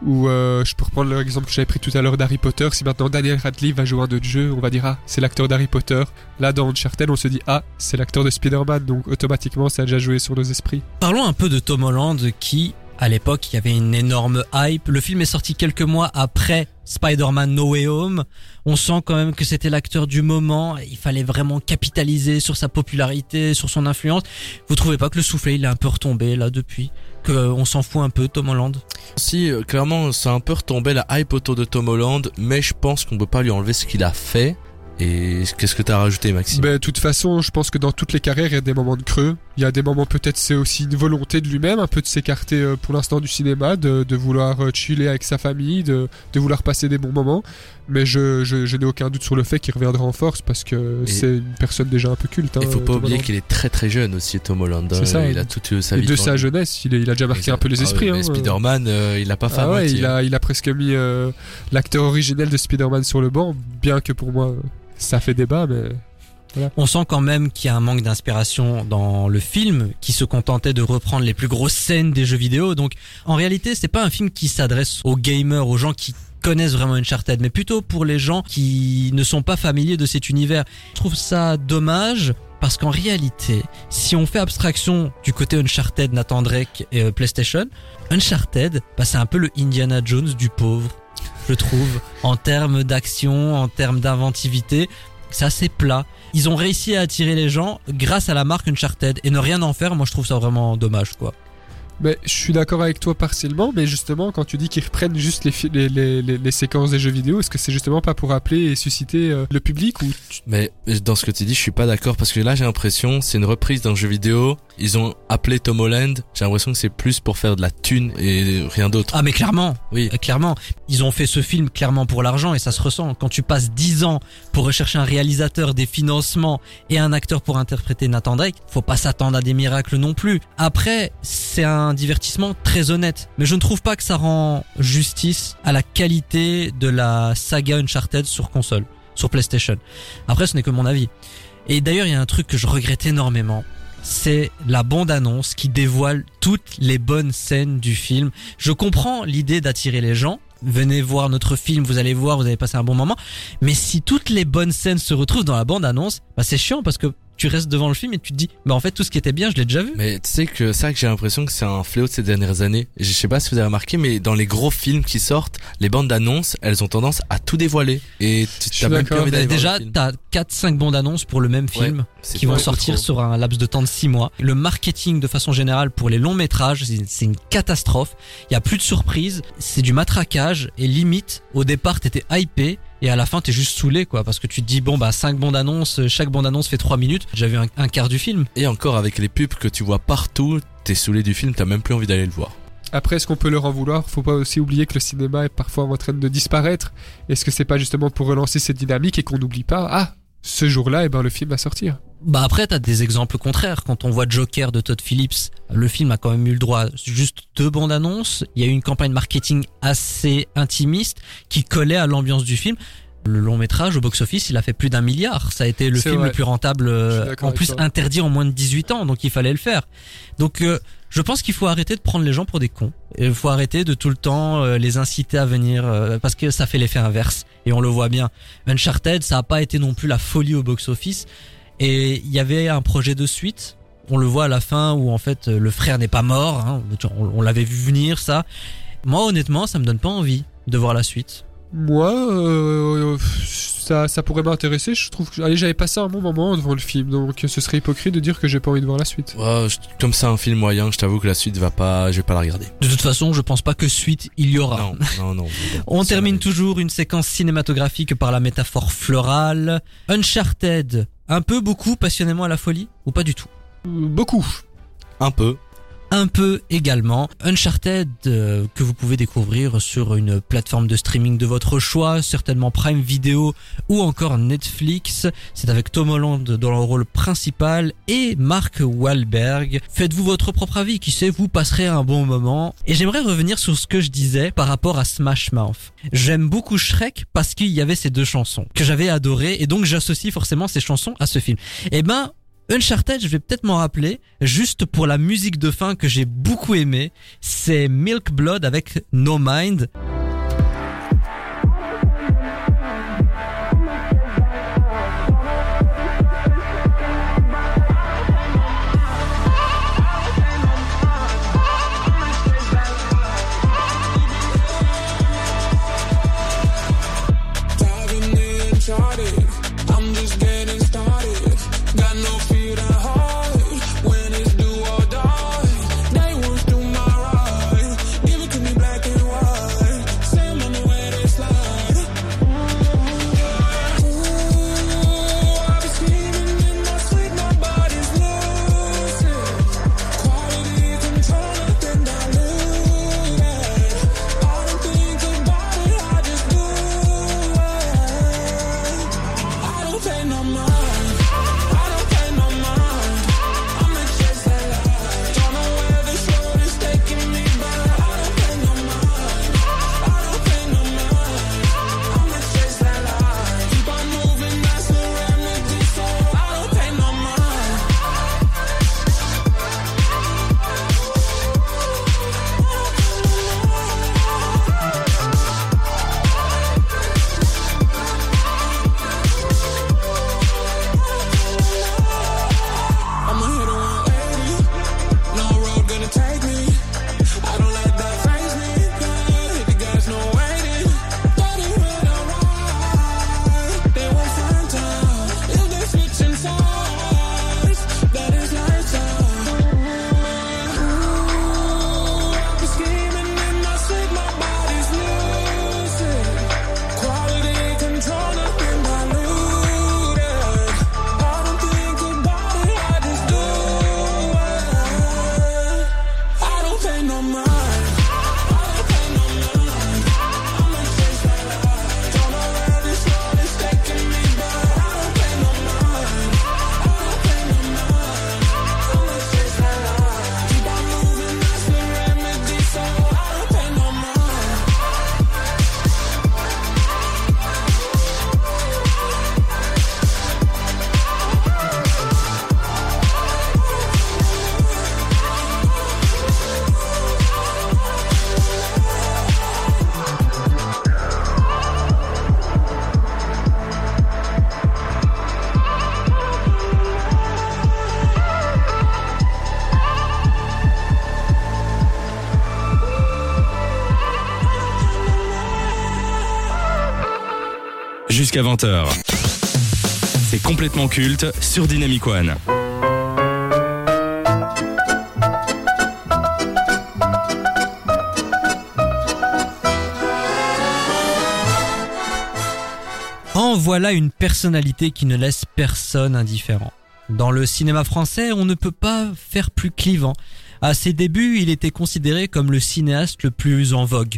Ou euh, je peux reprendre l'exemple que j'avais pris tout à l'heure d'Harry Potter. Si maintenant Daniel Radcliffe va jouer un autre jeu, on va dire ah c'est l'acteur d'Harry Potter. Là dans Uncharted on se dit ah c'est l'acteur de Spider-Man donc automatiquement ça a déjà joué sur nos esprits. Parlons un peu de Tom Holland qui À l'époque, il y avait une énorme hype. Le film est sorti quelques mois après Spider-Man No Way Home. On sent quand même que c'était l'acteur du moment. Il fallait vraiment capitaliser sur sa popularité, sur son influence. Vous trouvez pas que le soufflet, il est un peu retombé là depuis? Que euh, on s'en fout un peu, Tom Holland? Si, euh, clairement, c'est un peu retombé la hype autour de Tom Holland, mais je pense qu'on peut pas lui enlever ce qu'il a fait. Et qu'est-ce que t'as rajouté, Maxime? Ben, de toute façon, je pense que dans toutes les carrières, il y a des moments de creux. Il y a des moments, peut-être, c'est aussi une volonté de lui-même, un peu de s'écarter euh, pour l'instant du cinéma, de, de vouloir euh, chiller avec sa famille, de, de vouloir passer des bons moments. Mais je, je, je n'ai aucun doute sur le fait qu'il reviendra en force parce que c'est une personne déjà un peu culte. Hein, Il faut pas Tom oublier qu'il est très très jeune aussi, Tom Holland. hein. C'est ça, il oui. a toute sa vie. de sa jeunesse, il, est- il a déjà marqué un peu les Ah esprits. mais hein. Spider-Man, euh, il a pas fait Ah ouais, il hein. a, il a presque mis euh, l'acteur originel de Spider-Man sur le banc, bien que pour moi, ça fait débat, mais On sent quand même qu'il y a un manque d'inspiration dans le film, qui se contentait de reprendre les plus grosses scènes des jeux vidéo. Donc, en réalité, c'est pas un film qui s'adresse aux gamers, aux gens qui connaissent vraiment Uncharted, mais plutôt pour les gens qui ne sont pas familiers de cet univers. Je trouve ça dommage. Parce qu'en réalité, si on fait abstraction du côté Uncharted, Nathan Drake et euh, PlayStation, Uncharted, bah, c'est un peu le Indiana Jones du pauvre, je trouve, en termes d'action, en termes d'inventivité. C'est assez plat. Ils ont réussi à attirer les gens grâce à la marque Uncharted et ne rien en faire, moi je trouve ça vraiment dommage quoi. Mais je suis d'accord avec toi partiellement, mais justement, quand tu dis qu'ils reprennent juste les, fi- les, les, les, les séquences des jeux vidéo, est-ce que c'est justement pas pour appeler et susciter euh, le public ou tu- Mais dans ce que tu dis, je suis pas d'accord parce que là, j'ai l'impression, c'est une reprise d'un jeu vidéo. Ils ont appelé Tom Holland. J'ai l'impression que c'est plus pour faire de la thune et rien d'autre. Ah mais clairement, Oui. euh, clairement, ils ont fait ce film clairement pour l'argent et ça se ressent. Quand tu passes 10 ans pour rechercher un réalisateur, des financements et un acteur pour interpréter Nathan Drake, faut pas s'attendre à des miracles non plus. Après, c'est un divertissement très honnête, mais je ne trouve pas que ça rend justice à la qualité de la saga Uncharted sur console, sur PlayStation. Après, ce n'est que mon avis. Et d'ailleurs, il y a un truc que je regrette énormément. C'est la bande-annonce qui dévoile toutes les bonnes scènes du film. Je comprends l'idée d'attirer les gens. Venez voir notre film, vous allez voir, vous allez passer un bon moment. Mais si toutes les bonnes scènes se retrouvent dans la bande-annonce, bah c'est chiant parce que tu restes devant le film et tu te dis, bah en fait tout ce qui était bien, je l'ai déjà vu. Mais tu sais que ça que j'ai l'impression que c'est un fléau de ces dernières années. Je sais pas si vous avez remarqué, mais dans les gros films qui sortent, les bandes d'annonces, elles ont tendance à tout dévoiler. Et tu t'as même plus envie d'aller voir déjà, t'as 4-5 bandes annonces pour le même film. C'est qui vont sortir trop. sur un laps de temps de 6 mois. Le marketing de façon générale pour les longs métrages, c'est c'est une catastrophe. Il y a plus de surprises, c'est du matraquage et limite au départ t'étais hypé et à la fin t'es juste saoulé quoi parce que tu te dis bon bah 5 bandes annonces, chaque bande annonce fait 3 minutes, j'ai vu un, un quart du film. Et encore avec les pubs que tu vois partout, t'es saoulé du film, t'as même plus envie d'aller le voir. Après, est-ce qu'on peut leur en vouloir Faut pas aussi oublier que le cinéma est parfois en train de disparaître. Est-ce que c'est pas justement pour relancer cette dynamique et qu'on n'oublie pas Ah, ce jour-là, eh ben le film va sortir? Bah après t'as des exemples contraires. Quand on voit Joker de Todd Phillips, le film a quand même eu le droit à juste deux bandes annonces. Il y a eu une campagne marketing assez intimiste qui collait à l'ambiance du film. Le long métrage au box-office, il a fait plus d'un milliard. Ça a été le film vrai. le plus rentable, euh, en plus toi. interdit en moins de 18 ans, donc il fallait le faire. Donc euh, je pense qu'il faut arrêter de prendre les gens pour des cons. Il faut arrêter de tout le temps euh, les inciter à venir, euh, parce que ça fait l'effet inverse. Et on le voit bien. Uncharted, ça a pas été non plus la folie au box-office. Et il y avait un projet de suite. On le voit à la fin où en fait le frère n'est pas mort. hein. On, on l'avait vu venir ça. Moi honnêtement, ça me donne pas envie de voir la suite. Moi, euh, ça, ça pourrait m'intéresser. Je trouve que allez, j'avais passé un bon moment devant le film, donc ce serait hypocrite de dire que j'ai pas envie de voir la suite. Ouais, je- comme c'est un film moyen, je t'avoue que la suite va pas, je vais pas la regarder. De toute façon, je pense pas que suite il y aura. Non, non, non. On ça termine toujours une séquence cinématographique par la métaphore florale. Uncharted, un peu, beaucoup, passionnément à la folie ou pas du tout? Beaucoup. Un peu. Un peu également. Uncharted euh, que vous pouvez découvrir sur une plateforme de streaming de votre choix, certainement Prime Video ou encore Netflix. C'est avec Tom Holland dans le rôle principal et Mark Wahlberg. Faites-vous votre propre avis, qui sait, vous passerez un bon moment. Et j'aimerais revenir sur ce que je disais par rapport à Smash Mouth. J'aime beaucoup Shrek parce qu'il y avait ces deux chansons que j'avais adorées et donc j'associe forcément ces chansons à ce film. Eh ben, Uncharted, je vais peut-être m'en rappeler, juste pour la musique de fin que j'ai beaucoup aimé, c'est Milk Blood avec No Mind. Jusqu'à 20h. C'est complètement culte sur Dynamic One. En voilà une personnalité qui ne laisse personne indifférent. Dans le cinéma français, on ne peut pas faire plus clivant. À ses débuts, il était considéré comme le cinéaste le plus en vogue.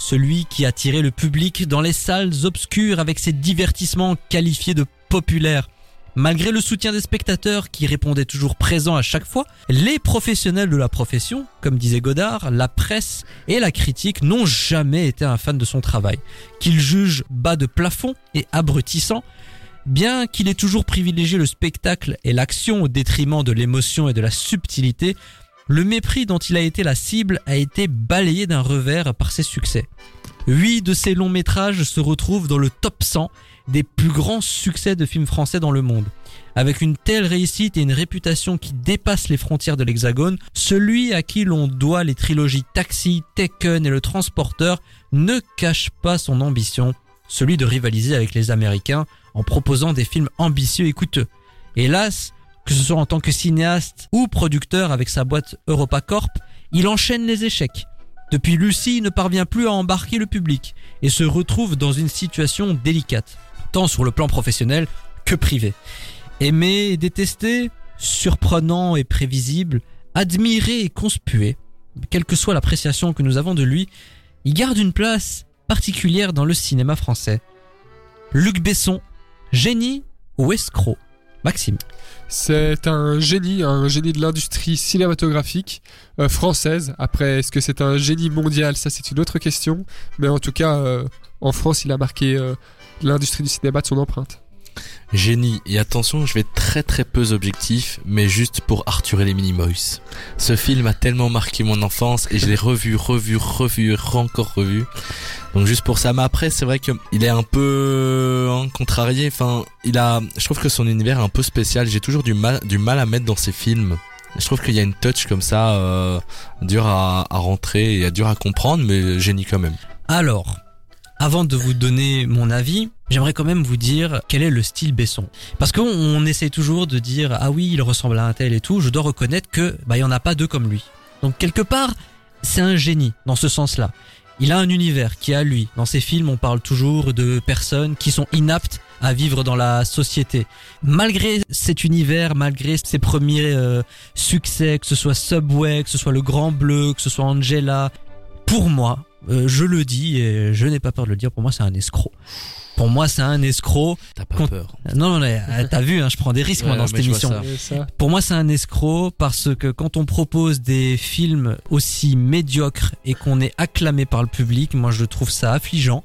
Celui qui attirait le public dans les salles obscures avec ses divertissements qualifiés de populaires. Malgré le soutien des spectateurs qui répondaient toujours présents à chaque fois, les professionnels de la profession, comme disait Godard, la presse et la critique n'ont jamais été un fan de son travail. Qu'ils jugent bas de plafond et abrutissant, bien qu'il ait toujours privilégié le spectacle et l'action au détriment de l'émotion et de la subtilité, le mépris dont il a été la cible a été balayé d'un revers par ses succès. Huit de ses longs métrages se retrouvent dans le top 100 des plus grands succès de films français dans le monde. Avec une telle réussite et une réputation qui dépasse les frontières de l'Hexagone, celui à qui l'on doit les trilogies Taxi, Taken et Le Transporteur ne cache pas son ambition, celui de rivaliser avec les Américains en proposant des films ambitieux et coûteux. Hélas, que ce soit en tant que cinéaste ou producteur avec sa boîte EuropaCorp, il enchaîne les échecs. Depuis Lucie, il ne parvient plus à embarquer le public et se retrouve dans une situation délicate, tant sur le plan professionnel que privé. Aimé et détesté, surprenant et prévisible, admiré et conspué, quelle que soit l'appréciation que nous avons de lui, il garde une place particulière dans le cinéma français. Luc Besson, génie ou escroc? Maxime. C'est un génie, un génie de l'industrie cinématographique euh, française. Après, est-ce que c'est un génie mondial? Ça, c'est une autre question. Mais en tout cas, euh, en France, il a marqué euh, l'industrie du cinéma de son empreinte. Génie. Et attention, je vais très très peu objectif, mais juste pour Arthur et les Minimoys. Ce film a tellement marqué mon enfance et je l'ai revu, revu, revu, encore revu. Donc juste pour ça. Mais après, c'est vrai que il est un peu hein, contrarié. Enfin, il a. Je trouve que son univers est un peu spécial. J'ai toujours du mal, du mal à mettre dans ses films. Je trouve qu'il y a une touch comme ça, euh, dur à, à rentrer et dur à comprendre, mais génie quand même. Alors, avant de vous donner mon avis, j'aimerais quand même vous dire quel est le style Besson. Parce qu'on on essaie toujours de dire ah oui, il ressemble à un tel et tout. Je dois reconnaître que bah il y en a pas deux comme lui. Donc quelque part, c'est un génie dans ce sens-là. Il a un univers qui est à lui. Dans ses films, on parle toujours de personnes qui sont inaptes à vivre dans la société. Malgré cet univers, malgré ses premiers euh, succès, que ce soit Subway, que ce soit Le Grand Bleu, que ce soit Angela, pour moi, euh, je le dis et je n'ai pas peur de le dire, pour moi c'est un escroc. Pour moi c'est un escroc. T'as pas peur. Non, non, euh, t'as vu, hein, je prends des risques moi dans cette émission. Pour moi, c'est un escroc parce que quand on propose des films aussi médiocres et qu'on est acclamé par le public, moi je trouve ça affligeant.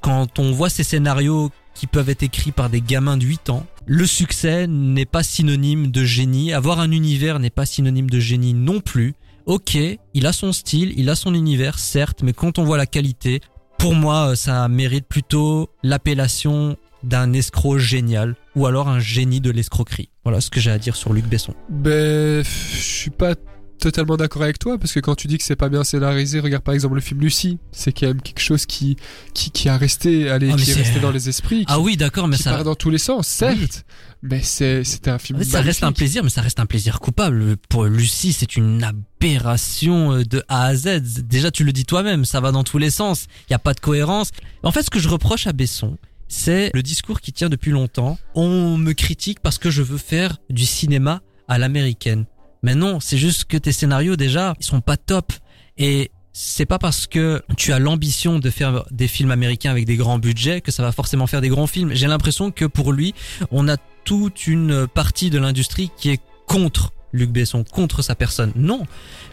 Quand on voit ces scénarios qui peuvent être écrits par des gamins de 8 ans, le succès n'est pas synonyme de génie. Avoir un univers n'est pas synonyme de génie non plus. Ok, il a son style, il a son univers, certes, mais quand on voit la qualité, pour moi, euh, ça mérite plutôt l'appellation d'un escroc génial ou alors un génie de l'escroquerie. Voilà ce que j'ai à dire sur Luc Besson. Ben, je suis pas totalement d'accord avec toi parce que quand tu dis que c'est pas bien scénarisé, regarde par exemple le film Lucie, c'est quand même quelque chose qui qui, qui a resté, allez, Ah, qui est resté dans les esprits, qui, Ah oui, d'accord, mais qui ça, part dans tous les sens, certes, mais c'est c'était un film. en fait, ça reste un plaisir, mais ça reste un plaisir coupable. Pour Lucie, c'est une aberration euh, de A à Z. Déjà, tu le dis toi-même, ça va dans tous les sens. Il y a pas de cohérence. En fait, ce que je reproche à Besson, c'est le discours qui tient depuis longtemps. On me critique parce que je veux faire du cinéma à l'américaine. Mais non, c'est juste que tes scénarios déjà, ils sont pas top. Et c'est pas parce que tu as l'ambition de faire des films américains avec des grands budgets que ça va forcément faire des grands films. J'ai l'impression que pour lui, on a toute une partie de l'industrie qui est contre Luc Besson, contre sa personne. Non.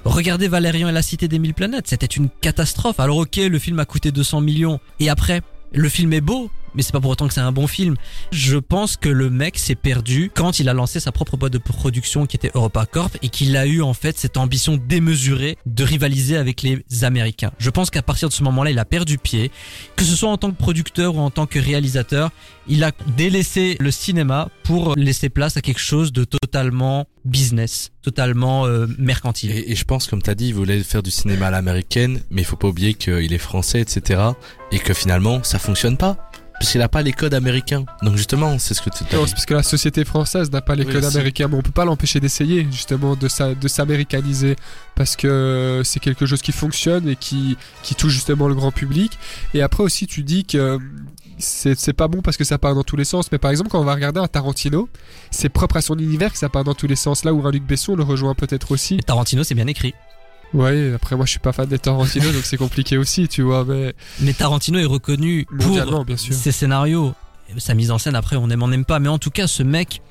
Regardez Valérian et la Cité des Mille Planètes, c'était une catastrophe. Alors ok, le film a coûté 200 millions. Et après, le film est beau, mais c'est pas pour autant que c'est un bon film. Je pense que le mec s'est perdu quand il a lancé sa propre boîte de production qui était EuropaCorp et qu'il a eu en fait cette ambition démesurée de rivaliser avec les Américains. Je pense qu'à partir de ce moment-là, il a perdu pied. Que ce soit en tant que producteur ou en tant que réalisateur, il a délaissé le cinéma pour laisser place à quelque chose de totalement business, totalement euh, mercantile. Et, je pense, comme t'as dit, il voulait faire du cinéma à l'américaine, mais il faut pas oublier qu'il est français, etc. Et que finalement, ça fonctionne pas. Parce qu'il a pas les codes américains. Donc justement, c'est ce que tu Non, c'est parce que la société française n'a pas les Oui, codes américains, mais on peut pas l'empêcher d'essayer justement de sa- de s'américaniser parce que c'est quelque chose qui fonctionne et qui qui touche justement le grand public. Et après aussi, tu dis que c'est c'est pas bon parce que ça part dans tous les sens. Mais par exemple, quand on va regarder un Tarantino, c'est propre à son univers que ça part dans tous les sens. Là où un Luc Besson le rejoint peut-être aussi. Et Tarantino, c'est bien écrit. Ouais. Après, moi, je suis pas fan des Tarantino, donc c'est compliqué aussi, tu vois. Mais Mais Tarantino est reconnu pour mondialement, bien sûr. ses scénarios. Sa mise en scène, après, on aime, on n'aime pas. Mais en tout cas, ce mec,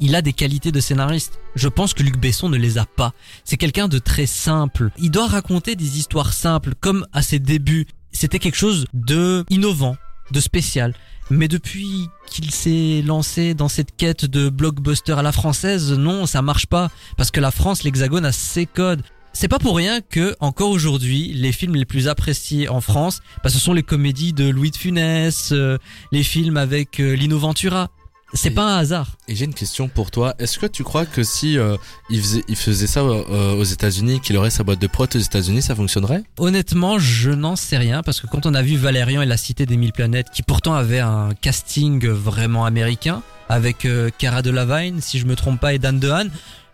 il a des qualités de scénariste. Je pense que Luc Besson ne les a pas. C'est quelqu'un de très simple. Il doit raconter des histoires simples, comme à ses débuts. C'était quelque chose de innovant, de spécial. Mais depuis qu'il s'est lancé dans cette quête de blockbuster à la française, non, ça marche pas. Parce que la France, l'Hexagone a ses codes. C'est pas pour rien que, encore aujourd'hui, les films les plus appréciés en France, bah, ce sont les comédies de Louis de Funès, euh, les films avec euh, Lino Ventura. C'est pas un hasard. Et j'ai une question pour toi. Est-ce que tu crois que si euh, il, faisait, il faisait ça euh, aux États-Unis, qu'il aurait sa boîte de prod aux États-Unis, ça fonctionnerait? Honnêtement, je n'en sais rien parce que quand on a vu Valérian et la Cité des Mille Planètes, qui pourtant avait un casting vraiment américain avec euh, Cara Delevingne, si je me trompe pas, et Dan DeHaan,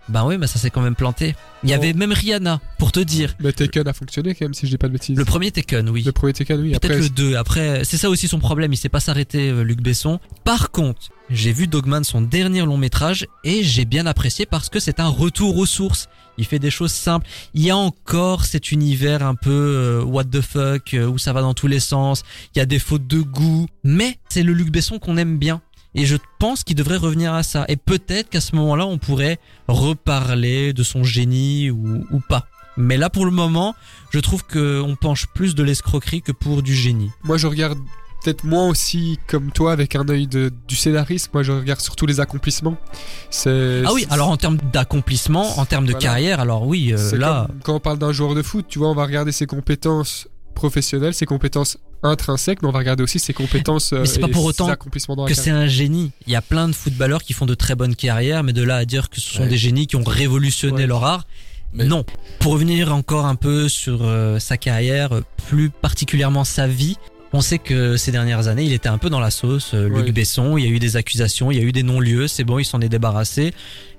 ben oui, mais ça s'est quand même planté. Il y Bon. avait même Rihanna, pour te dire. Mais Taken a fonctionné quand même, si je dis pas de bêtises. Le premier Taken, oui. Le premier Taken, oui. Peut-être le 2. Après, c'est ça aussi son problème. Il sait pas s'arrêter, euh, Luc Besson. Par contre, j'ai vu Dogman, son dernier long métrage, et j'ai bien apprécié parce que c'est un retour aux sources. Il fait des choses simples. Il y a encore cet univers un peu euh, what the fuck euh, où ça va dans tous les sens. Il y a des fautes de goût, mais c'est le Luc Besson qu'on aime bien. Et je pense qu'il devrait revenir à ça. Et peut-être qu'à ce moment-là, on pourrait reparler de son génie ou, ou pas. Mais là, pour le moment, je trouve qu'on penche plus de l'escroquerie que pour du génie. moi je regarde peut-être moins aussi comme toi avec un œil de, du scénariste. Moi je regarde surtout les accomplissements. C'est Ah oui, alors en termes d'accomplissement, en termes de Voilà. carrière, alors oui, euh, là, comme quand on parle d'un joueur de foot, tu vois, on va regarder ses compétences professionnelles, ses compétences intrinsèques, mais on va regarder aussi ses compétences euh, Mais c'est pas et pour autant ses accomplissements dans la que c'est un génie. Il y a plein de footballeurs qui font de très bonnes carrières, mais de là à dire que ce sont Ouais. des génies qui ont révolutionné Ouais. leur art, Mais- non. Pour revenir encore un peu sur euh, sa carrière, euh, plus particulièrement sa vie, On sait que ces dernières années, il était un peu dans la sauce. euh, Luc Ouais. Besson, il y a eu des accusations, il y a eu des non-lieux, c'est bon, il s'en est débarrassé.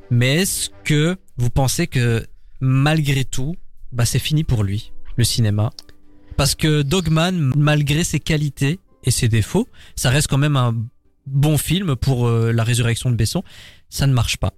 Mais est-ce que vous pensez que malgré tout, bah c'est fini pour lui, le cinéma? Parce que Dogman, malgré ses qualités et ses défauts, ça reste quand même un bon film pour euh, la résurrection de Besson. Ça ne marche pas.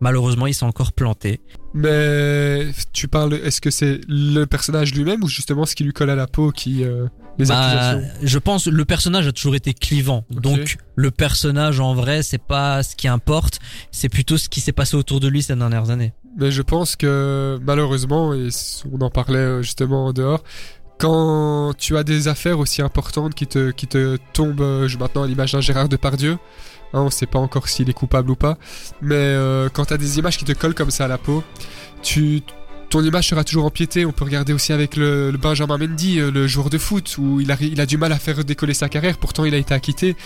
Malheureusement, il s'est encore planté. Mais tu parles, est-ce que c'est le personnage lui-même ou justement ce qui lui colle à la peau qui euh, les Bah, accusations? je pense le personnage a toujours été clivant. Donc le personnage en vrai, c'est pas ce qui importe, c'est plutôt ce qui s'est passé autour de lui ces dernières années. Mais je pense que malheureusement, et on en parlait euh, justement en dehors, quand tu as des affaires aussi importantes qui te, qui te tombent, euh, je maintenant à l'image d'un Gérard Depardieu, hein, on sait pas encore s'il est coupable ou pas, mais euh, quand tu as des images qui te collent comme ça à la peau, tu, ton image sera toujours empiétée. On peut regarder aussi avec le, le Benjamin Mendy, euh, le joueur de foot, où il a, il a du mal à faire décoller sa carrière, pourtant il a été acquitté.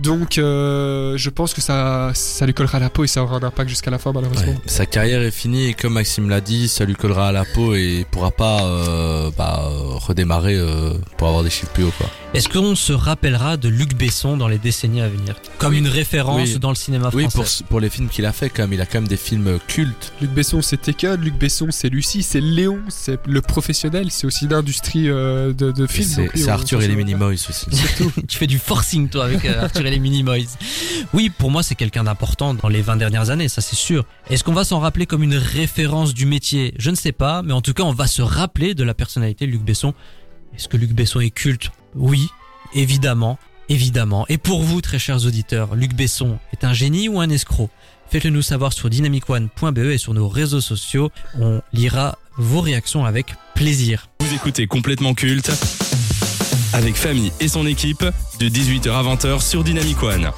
Donc euh, je pense que ça, ça lui collera à la peau et ça aura un impact jusqu'à la fin malheureusement. Sa carrière est finie et comme Maxime l'a dit, ça lui collera à la peau et il pourra pas euh, bah, redémarrer euh, pour avoir des chiffres plus hauts quoi. Est-ce qu'on se rappellera de Luc Besson dans les décennies à venir Comme une référence Oui. dans le cinéma Oui, français. pour, pour les films qu'il a fait, quand même, il a quand même des films cultes. Luc Besson, c'est Tekken, Luc Besson, c'est Lucie, c'est Léon, c'est le professionnel, c'est aussi une industrie euh, de, films. C'est donc oui, c'est on- Arthur on et les Minimoys aussi. tu fais du forcing toi avec euh, Arthur et les Minimoys. Oui, pour moi c'est quelqu'un d'important dans les 20 dernières années, ça c'est sûr. Est-ce qu'on va s'en rappeler comme une référence du métier? Je ne sais pas, mais en tout cas on va se rappeler de la personnalité de Luc Besson. Est-ce que Luc Besson est culte? Oui, évidemment, évidemment. Et pour vous très chers auditeurs, Luc Besson est un génie ou un escroc Faites-le nous savoir sur dynamicone.be et sur nos réseaux sociaux. On lira vos réactions avec plaisir. Vous écoutez complètement culte avec Famille et son équipe de 18h à 20h sur Dynamic One.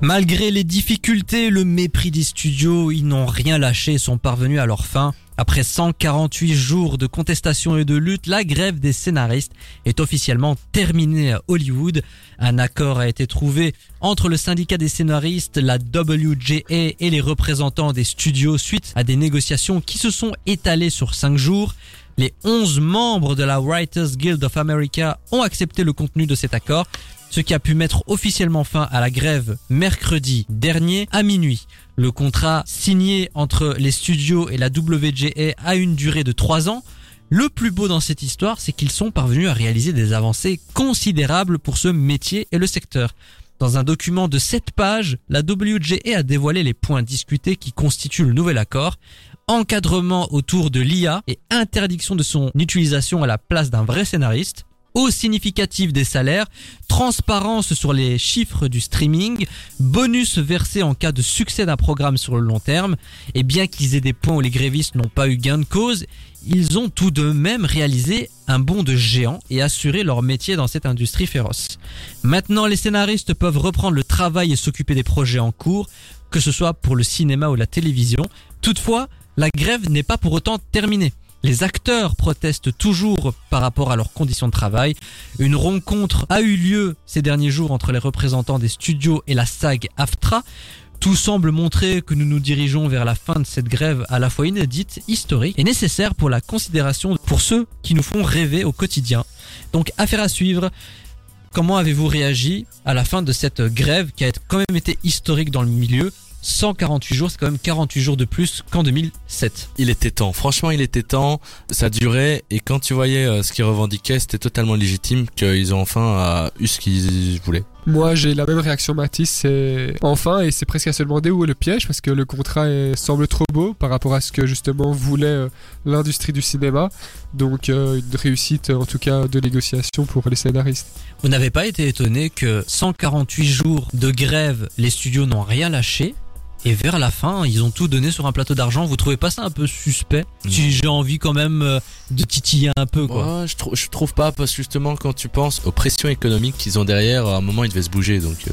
Malgré les difficultés le mépris des studios, ils n'ont rien lâché et sont parvenus à leur fin. Après 148 jours de contestation et de lutte, la grève des scénaristes est officiellement terminée à Hollywood. Un accord a été trouvé entre le syndicat des scénaristes, la WGA et les représentants des studios suite à des négociations qui se sont étalées sur 5 jours. Les 11 membres de la Writers Guild of America ont accepté le contenu de cet accord ce qui a pu mettre officiellement fin à la grève mercredi dernier à minuit. Le contrat signé entre les studios et la WGA a une durée de 3 ans. Le plus beau dans cette histoire, c'est qu'ils sont parvenus à réaliser des avancées considérables pour ce métier et le secteur. Dans un document de 7 pages, la WGA a dévoilé les points discutés qui constituent le nouvel accord. Encadrement autour de l'IA et interdiction de son utilisation à la place d'un vrai scénariste hausse significative des salaires, transparence sur les chiffres du streaming, bonus versé en cas de succès d'un programme sur le long terme, et bien qu'ils aient des points où les grévistes n'ont pas eu gain de cause, ils ont tout de même réalisé un bond de géant et assuré leur métier dans cette industrie féroce. Maintenant, les scénaristes peuvent reprendre le travail et s'occuper des projets en cours, que ce soit pour le cinéma ou la télévision. Toutefois, la grève n'est pas pour autant terminée. Les acteurs protestent toujours par rapport à leurs conditions de travail. Une rencontre a eu lieu ces derniers jours entre les représentants des studios et la SAG AFTRA. Tout semble montrer que nous nous dirigeons vers la fin de cette grève à la fois inédite, historique et nécessaire pour la considération pour ceux qui nous font rêver au quotidien. Donc affaire à suivre. Comment avez-vous réagi à la fin de cette grève qui a quand même été historique dans le milieu? 148 jours, c'est quand même 48 jours de plus qu'en 2007. Il était temps. Franchement, il était temps. Ça durait et quand tu voyais euh, ce qu'ils revendiquaient, c'était totalement légitime qu'ils ont enfin euh, eu ce qu'ils voulaient. Moi, j'ai la même réaction, Mathis. C'est enfin, et c'est presque à se demander où est le piège, parce que le contrat est- semble trop beau par rapport à ce que justement voulait euh, l'industrie du cinéma. Donc, euh, une réussite, en tout cas, de négociation pour les scénaristes. Vous n'avez pas été étonné que 148 jours de grève, les studios n'ont rien lâché? Et vers la fin, ils ont tout donné sur un plateau d'argent. Vous trouvez pas ça un peu suspect Si j'ai envie quand même euh, de titiller un peu quoi. Je trouve pas parce que justement quand tu penses aux pressions économiques qu'ils ont derrière, à un moment ils devaient se bouger donc. euh,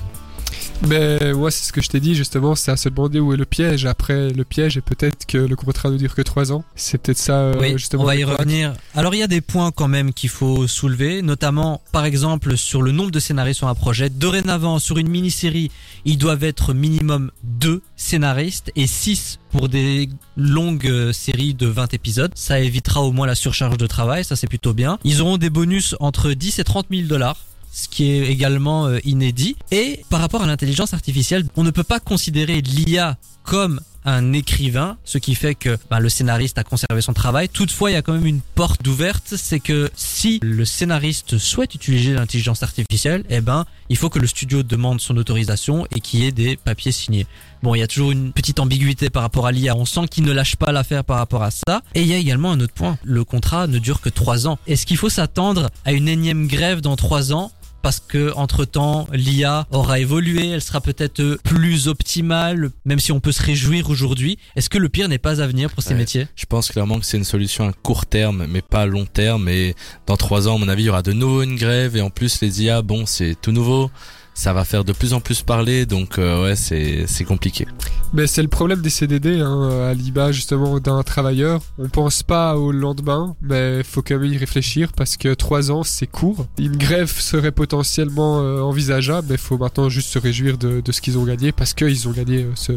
Mais moi, c'est ce que je t'ai dit, justement, c'est à se demander où est le piège. Après, le piège est peut-être que le contrat ne dure que 3 ans. C'est peut-être ça, euh, Oui, justement. on va y revenir. Alors il y a des points quand même qu'il faut soulever, notamment par exemple sur le nombre de scénaristes sur un projet. Dorénavant, sur une mini-série, ils doivent être minimum deux scénaristes et six pour des longues euh, séries de 20 épisodes. Ça évitera au moins la surcharge de travail, ça c'est plutôt bien. Ils auront des bonus entre 10 et 30 000 dollars ce qui est également euh, inédit. Et par rapport à l'intelligence artificielle, on ne peut pas considérer l'IA comme un écrivain, ce qui fait que bah, le scénariste a conservé son travail. Toutefois, il y a quand même une porte ouverte, c'est que si le scénariste souhaite utiliser l'intelligence artificielle, eh ben, il faut que le studio demande son autorisation et qu'il y ait des papiers signés. Bon, il y a toujours une petite ambiguïté par rapport à l'IA. On sent qu'il ne lâche pas l'affaire par rapport à ça. Et il y a également un autre point. Le contrat ne dure que trois ans. Est-ce qu'il faut s'attendre à une énième grève dans trois ans? Parce que entre temps l'IA aura évolué, elle sera peut-être plus optimale, même si on peut se réjouir aujourd'hui. Est-ce que le pire n'est pas à venir pour ces Ouais. métiers? Je pense clairement que c'est une solution à court terme, mais pas à long terme. Et dans trois ans, à mon avis, il y aura de nouveau une grève. Et en plus, les IA, bon, c'est tout nouveau. Ça va faire de plus en plus parler. Donc, euh, ouais, c'est c'est compliqué. Mais c'est le problème des CDD, hein, à l'IBA justement d'un travailleur. On pense pas au lendemain, mais faut quand même y réfléchir parce que trois ans c'est court. Une grève serait potentiellement euh, envisageable, mais faut maintenant juste se réjouir de, de ce qu'ils ont gagné parce qu'ils ont gagné euh, ce,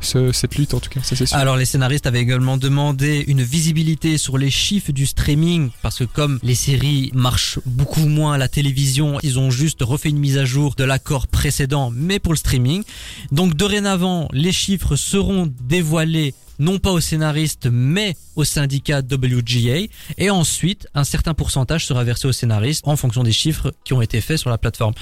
ce- cette lutte en tout cas, ça c'est sûr. Alors les scénaristes avaient également demandé une visibilité sur les chiffres du streaming parce que comme les séries marchent beaucoup moins à la télévision, ils ont juste refait une mise à jour de l'accord précédent mais pour le streaming. Donc dorénavant, les chiffres seront dévoilés non pas aux scénaristes mais au syndicat WGA et ensuite un certain pourcentage sera versé aux scénaristes en fonction des chiffres qui ont été faits sur la plateforme.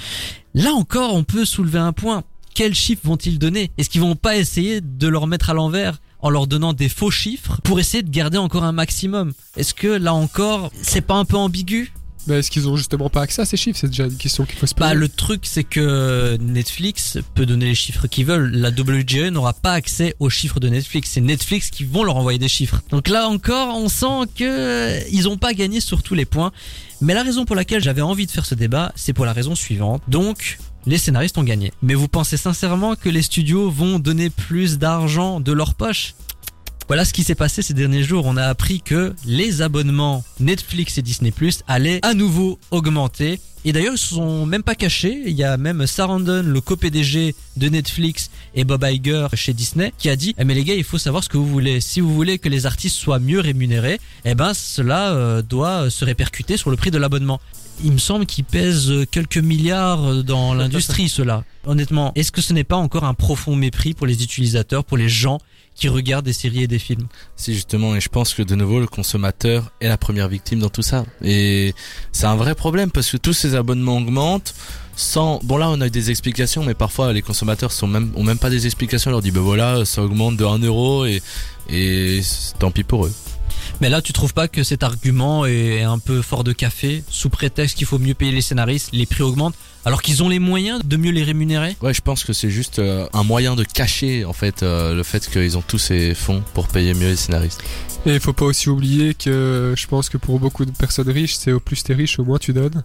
Là encore, on peut soulever un point. Quels chiffres vont-ils donner? Est-ce qu'ils vont pas essayer de leur mettre à l'envers en leur donnant des faux chiffres pour essayer de garder encore un maximum? Est-ce que là encore, c'est pas un peu ambigu? Mais est-ce qu'ils ont justement pas accès à ces chiffres? C'est déjà une question qu'il faut se poser. Bah le truc c'est que Netflix peut donner les chiffres qu'ils veulent. La WGA n'aura pas accès aux chiffres de Netflix. C'est Netflix qui vont leur envoyer des chiffres. Donc là encore, on sent que euh, ils ont pas gagné sur tous les points. Mais la raison pour laquelle j'avais envie de faire ce débat, c'est pour la raison suivante. Donc les scénaristes ont gagné. Mais vous pensez sincèrement que les studios vont donner plus d'argent de leur poche? Voilà ce qui s'est passé ces derniers jours. On a appris que les abonnements Netflix et Disney Plus allaient à nouveau augmenter. Et d'ailleurs, ils se sont même pas cachés. Il y a même Sarandon, le co-PDG de Netflix, et Bob Iger chez Disney, qui a dit eh, "Mais les gars, il faut savoir ce que vous voulez. Si vous voulez que les artistes soient mieux rémunérés, eh ben cela euh, doit se répercuter sur le prix de l'abonnement." Il me semble qu'ils pèsent quelques milliards dans l'industrie, cela. Honnêtement, est-ce que ce n'est pas encore un profond mépris pour les utilisateurs, pour les gens qui regardent des séries et des films Si justement, et je pense que de nouveau le consommateur est la première victime dans tout ça. Et c'est un vrai problème parce que tous ces abonnements augmentent sans. Bon là, on a eu des explications, mais parfois les consommateurs sont même ont même pas des explications. On leur dit ben voilà, ça augmente de 1 euro et et tant pis pour eux. Mais là, tu trouves pas que cet argument est un peu fort de café, sous prétexte qu'il faut mieux payer les scénaristes, les prix augmentent, alors qu'ils ont les moyens de mieux les rémunérer? Ouais, je pense que c'est juste euh, un moyen de cacher en fait euh, le fait qu'ils ont tous ces fonds pour payer mieux les scénaristes. Et il faut pas aussi oublier que je pense que pour beaucoup de personnes riches, c'est au plus t'es riche, au moins tu donnes.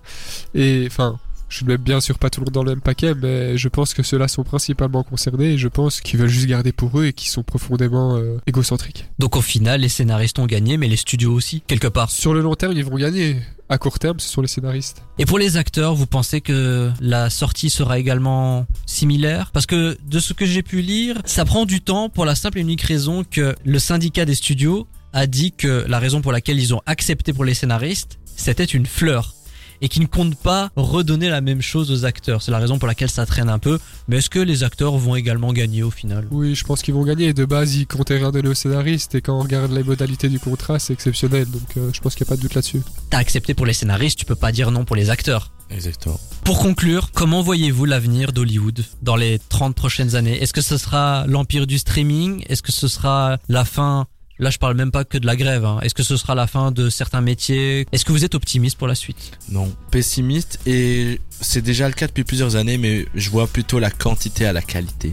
Et enfin, je ne mets bien sûr pas tout le monde dans le même paquet, mais je pense que ceux-là sont principalement concernés et je pense qu'ils veulent juste garder pour eux et qui sont profondément euh, égocentriques. Donc au final, les scénaristes ont gagné, mais les studios aussi, quelque part. Sur le long terme, ils vont gagner. À court terme, ce sont les scénaristes. Et pour les acteurs, vous pensez que la sortie sera également similaire? Parce que de ce que j'ai pu lire, ça prend du temps pour la simple et unique raison que le syndicat des studios a dit que la raison pour laquelle ils ont accepté pour les scénaristes, c'était une fleur. Et qu'ils ne comptent pas redonner la même chose aux acteurs. C'est la raison pour laquelle ça traîne un peu. Mais est-ce que les acteurs vont également gagner au final? Oui, je pense qu'ils vont gagner. De base, ils comptaient rien donner aux scénaristes et quand on regarde les modalités du contrat, c'est exceptionnel. Donc euh, je pense qu'il n'y a pas de doute là-dessus. T'as accepté pour les scénaristes, tu peux pas dire non pour les acteurs. Exactement. Pour conclure, comment voyez-vous l'avenir d'Hollywood dans les 30 prochaines années? Est-ce que ce sera l'empire du streaming? Est-ce que ce sera la fin Là, je parle même pas que de la grève. hein. Est-ce que ce sera la fin de certains métiers? Est-ce que vous êtes optimiste pour la suite? Non, pessimiste et c'est déjà le cas depuis plusieurs années, mais je vois plutôt la quantité à la qualité.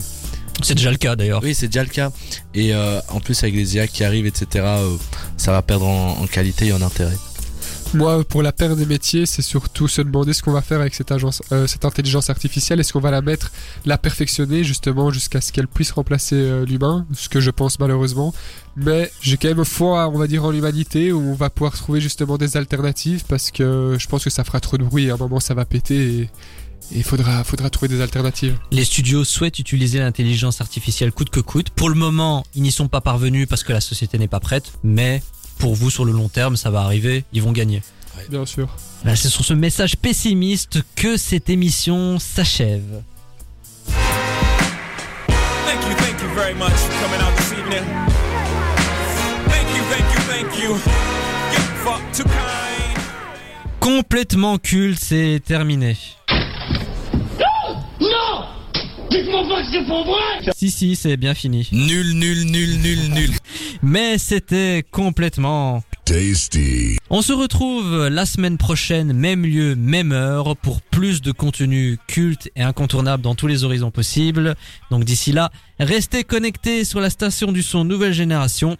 C'est déjà le cas d'ailleurs. Oui, c'est déjà le cas. Et euh, en plus avec les IA qui arrivent, etc., euh, ça va perdre en, en qualité et en intérêt. Moi, pour la paire des métiers, c'est surtout se demander ce qu'on va faire avec cette agence, euh, cette intelligence artificielle. Est-ce qu'on va la mettre, la perfectionner justement jusqu'à ce qu'elle puisse remplacer euh, l'humain, ce que je pense malheureusement. Mais j'ai quand même foi, on va dire, en l'humanité où on va pouvoir trouver justement des alternatives parce que je pense que ça fera trop de bruit. À un moment, ça va péter et il faudra, faudra trouver des alternatives. Les studios souhaitent utiliser l'intelligence artificielle coûte que coûte. Pour le moment, ils n'y sont pas parvenus parce que la société n'est pas prête, mais pour vous, sur le long terme, ça va arriver, ils vont gagner. Bien sûr. C'est sur ce message pessimiste que cette émission s'achève. Thank you, thank you very much for coming out this evening. Thank you, thank you, thank you. Get fucked too kind. Complètement culte, c'est terminé. Non Dites-moi pas que c'est pas vrai Si, si, c'est bien fini. Nul, nul, nul, nul, nul. Mais c'était complètement Tasty. On se retrouve la semaine prochaine, même lieu, même heure, pour plus de contenu culte et incontournable dans tous les horizons possibles. Donc d'ici là, restez connectés sur la station du son nouvelle génération.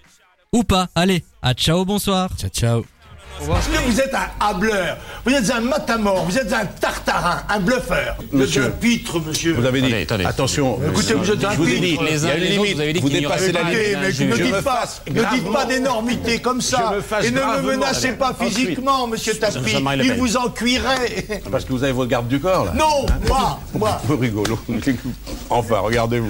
Ou pas. Allez, à ciao, bonsoir. Ciao, ciao. Parce que vous êtes un hableur, vous êtes un matamor, vous êtes un tartarin, un bluffeur. Vous êtes Monsieur. un pitre, monsieur. Vous avez dit. Attention. Écoutez, vous êtes un je vous ai dit, pitre. il y a une limite. Vous dépassez la limite. mais Je ne me dites pas, ne dites pas d'énormité comme ça. Et ne me menacez pas physiquement, monsieur Tapi. Il vous en cuirait. Parce que vous avez vos gardes du corps, là. Non, moi, moi. Vous rigolo. Enfin, regardez-vous.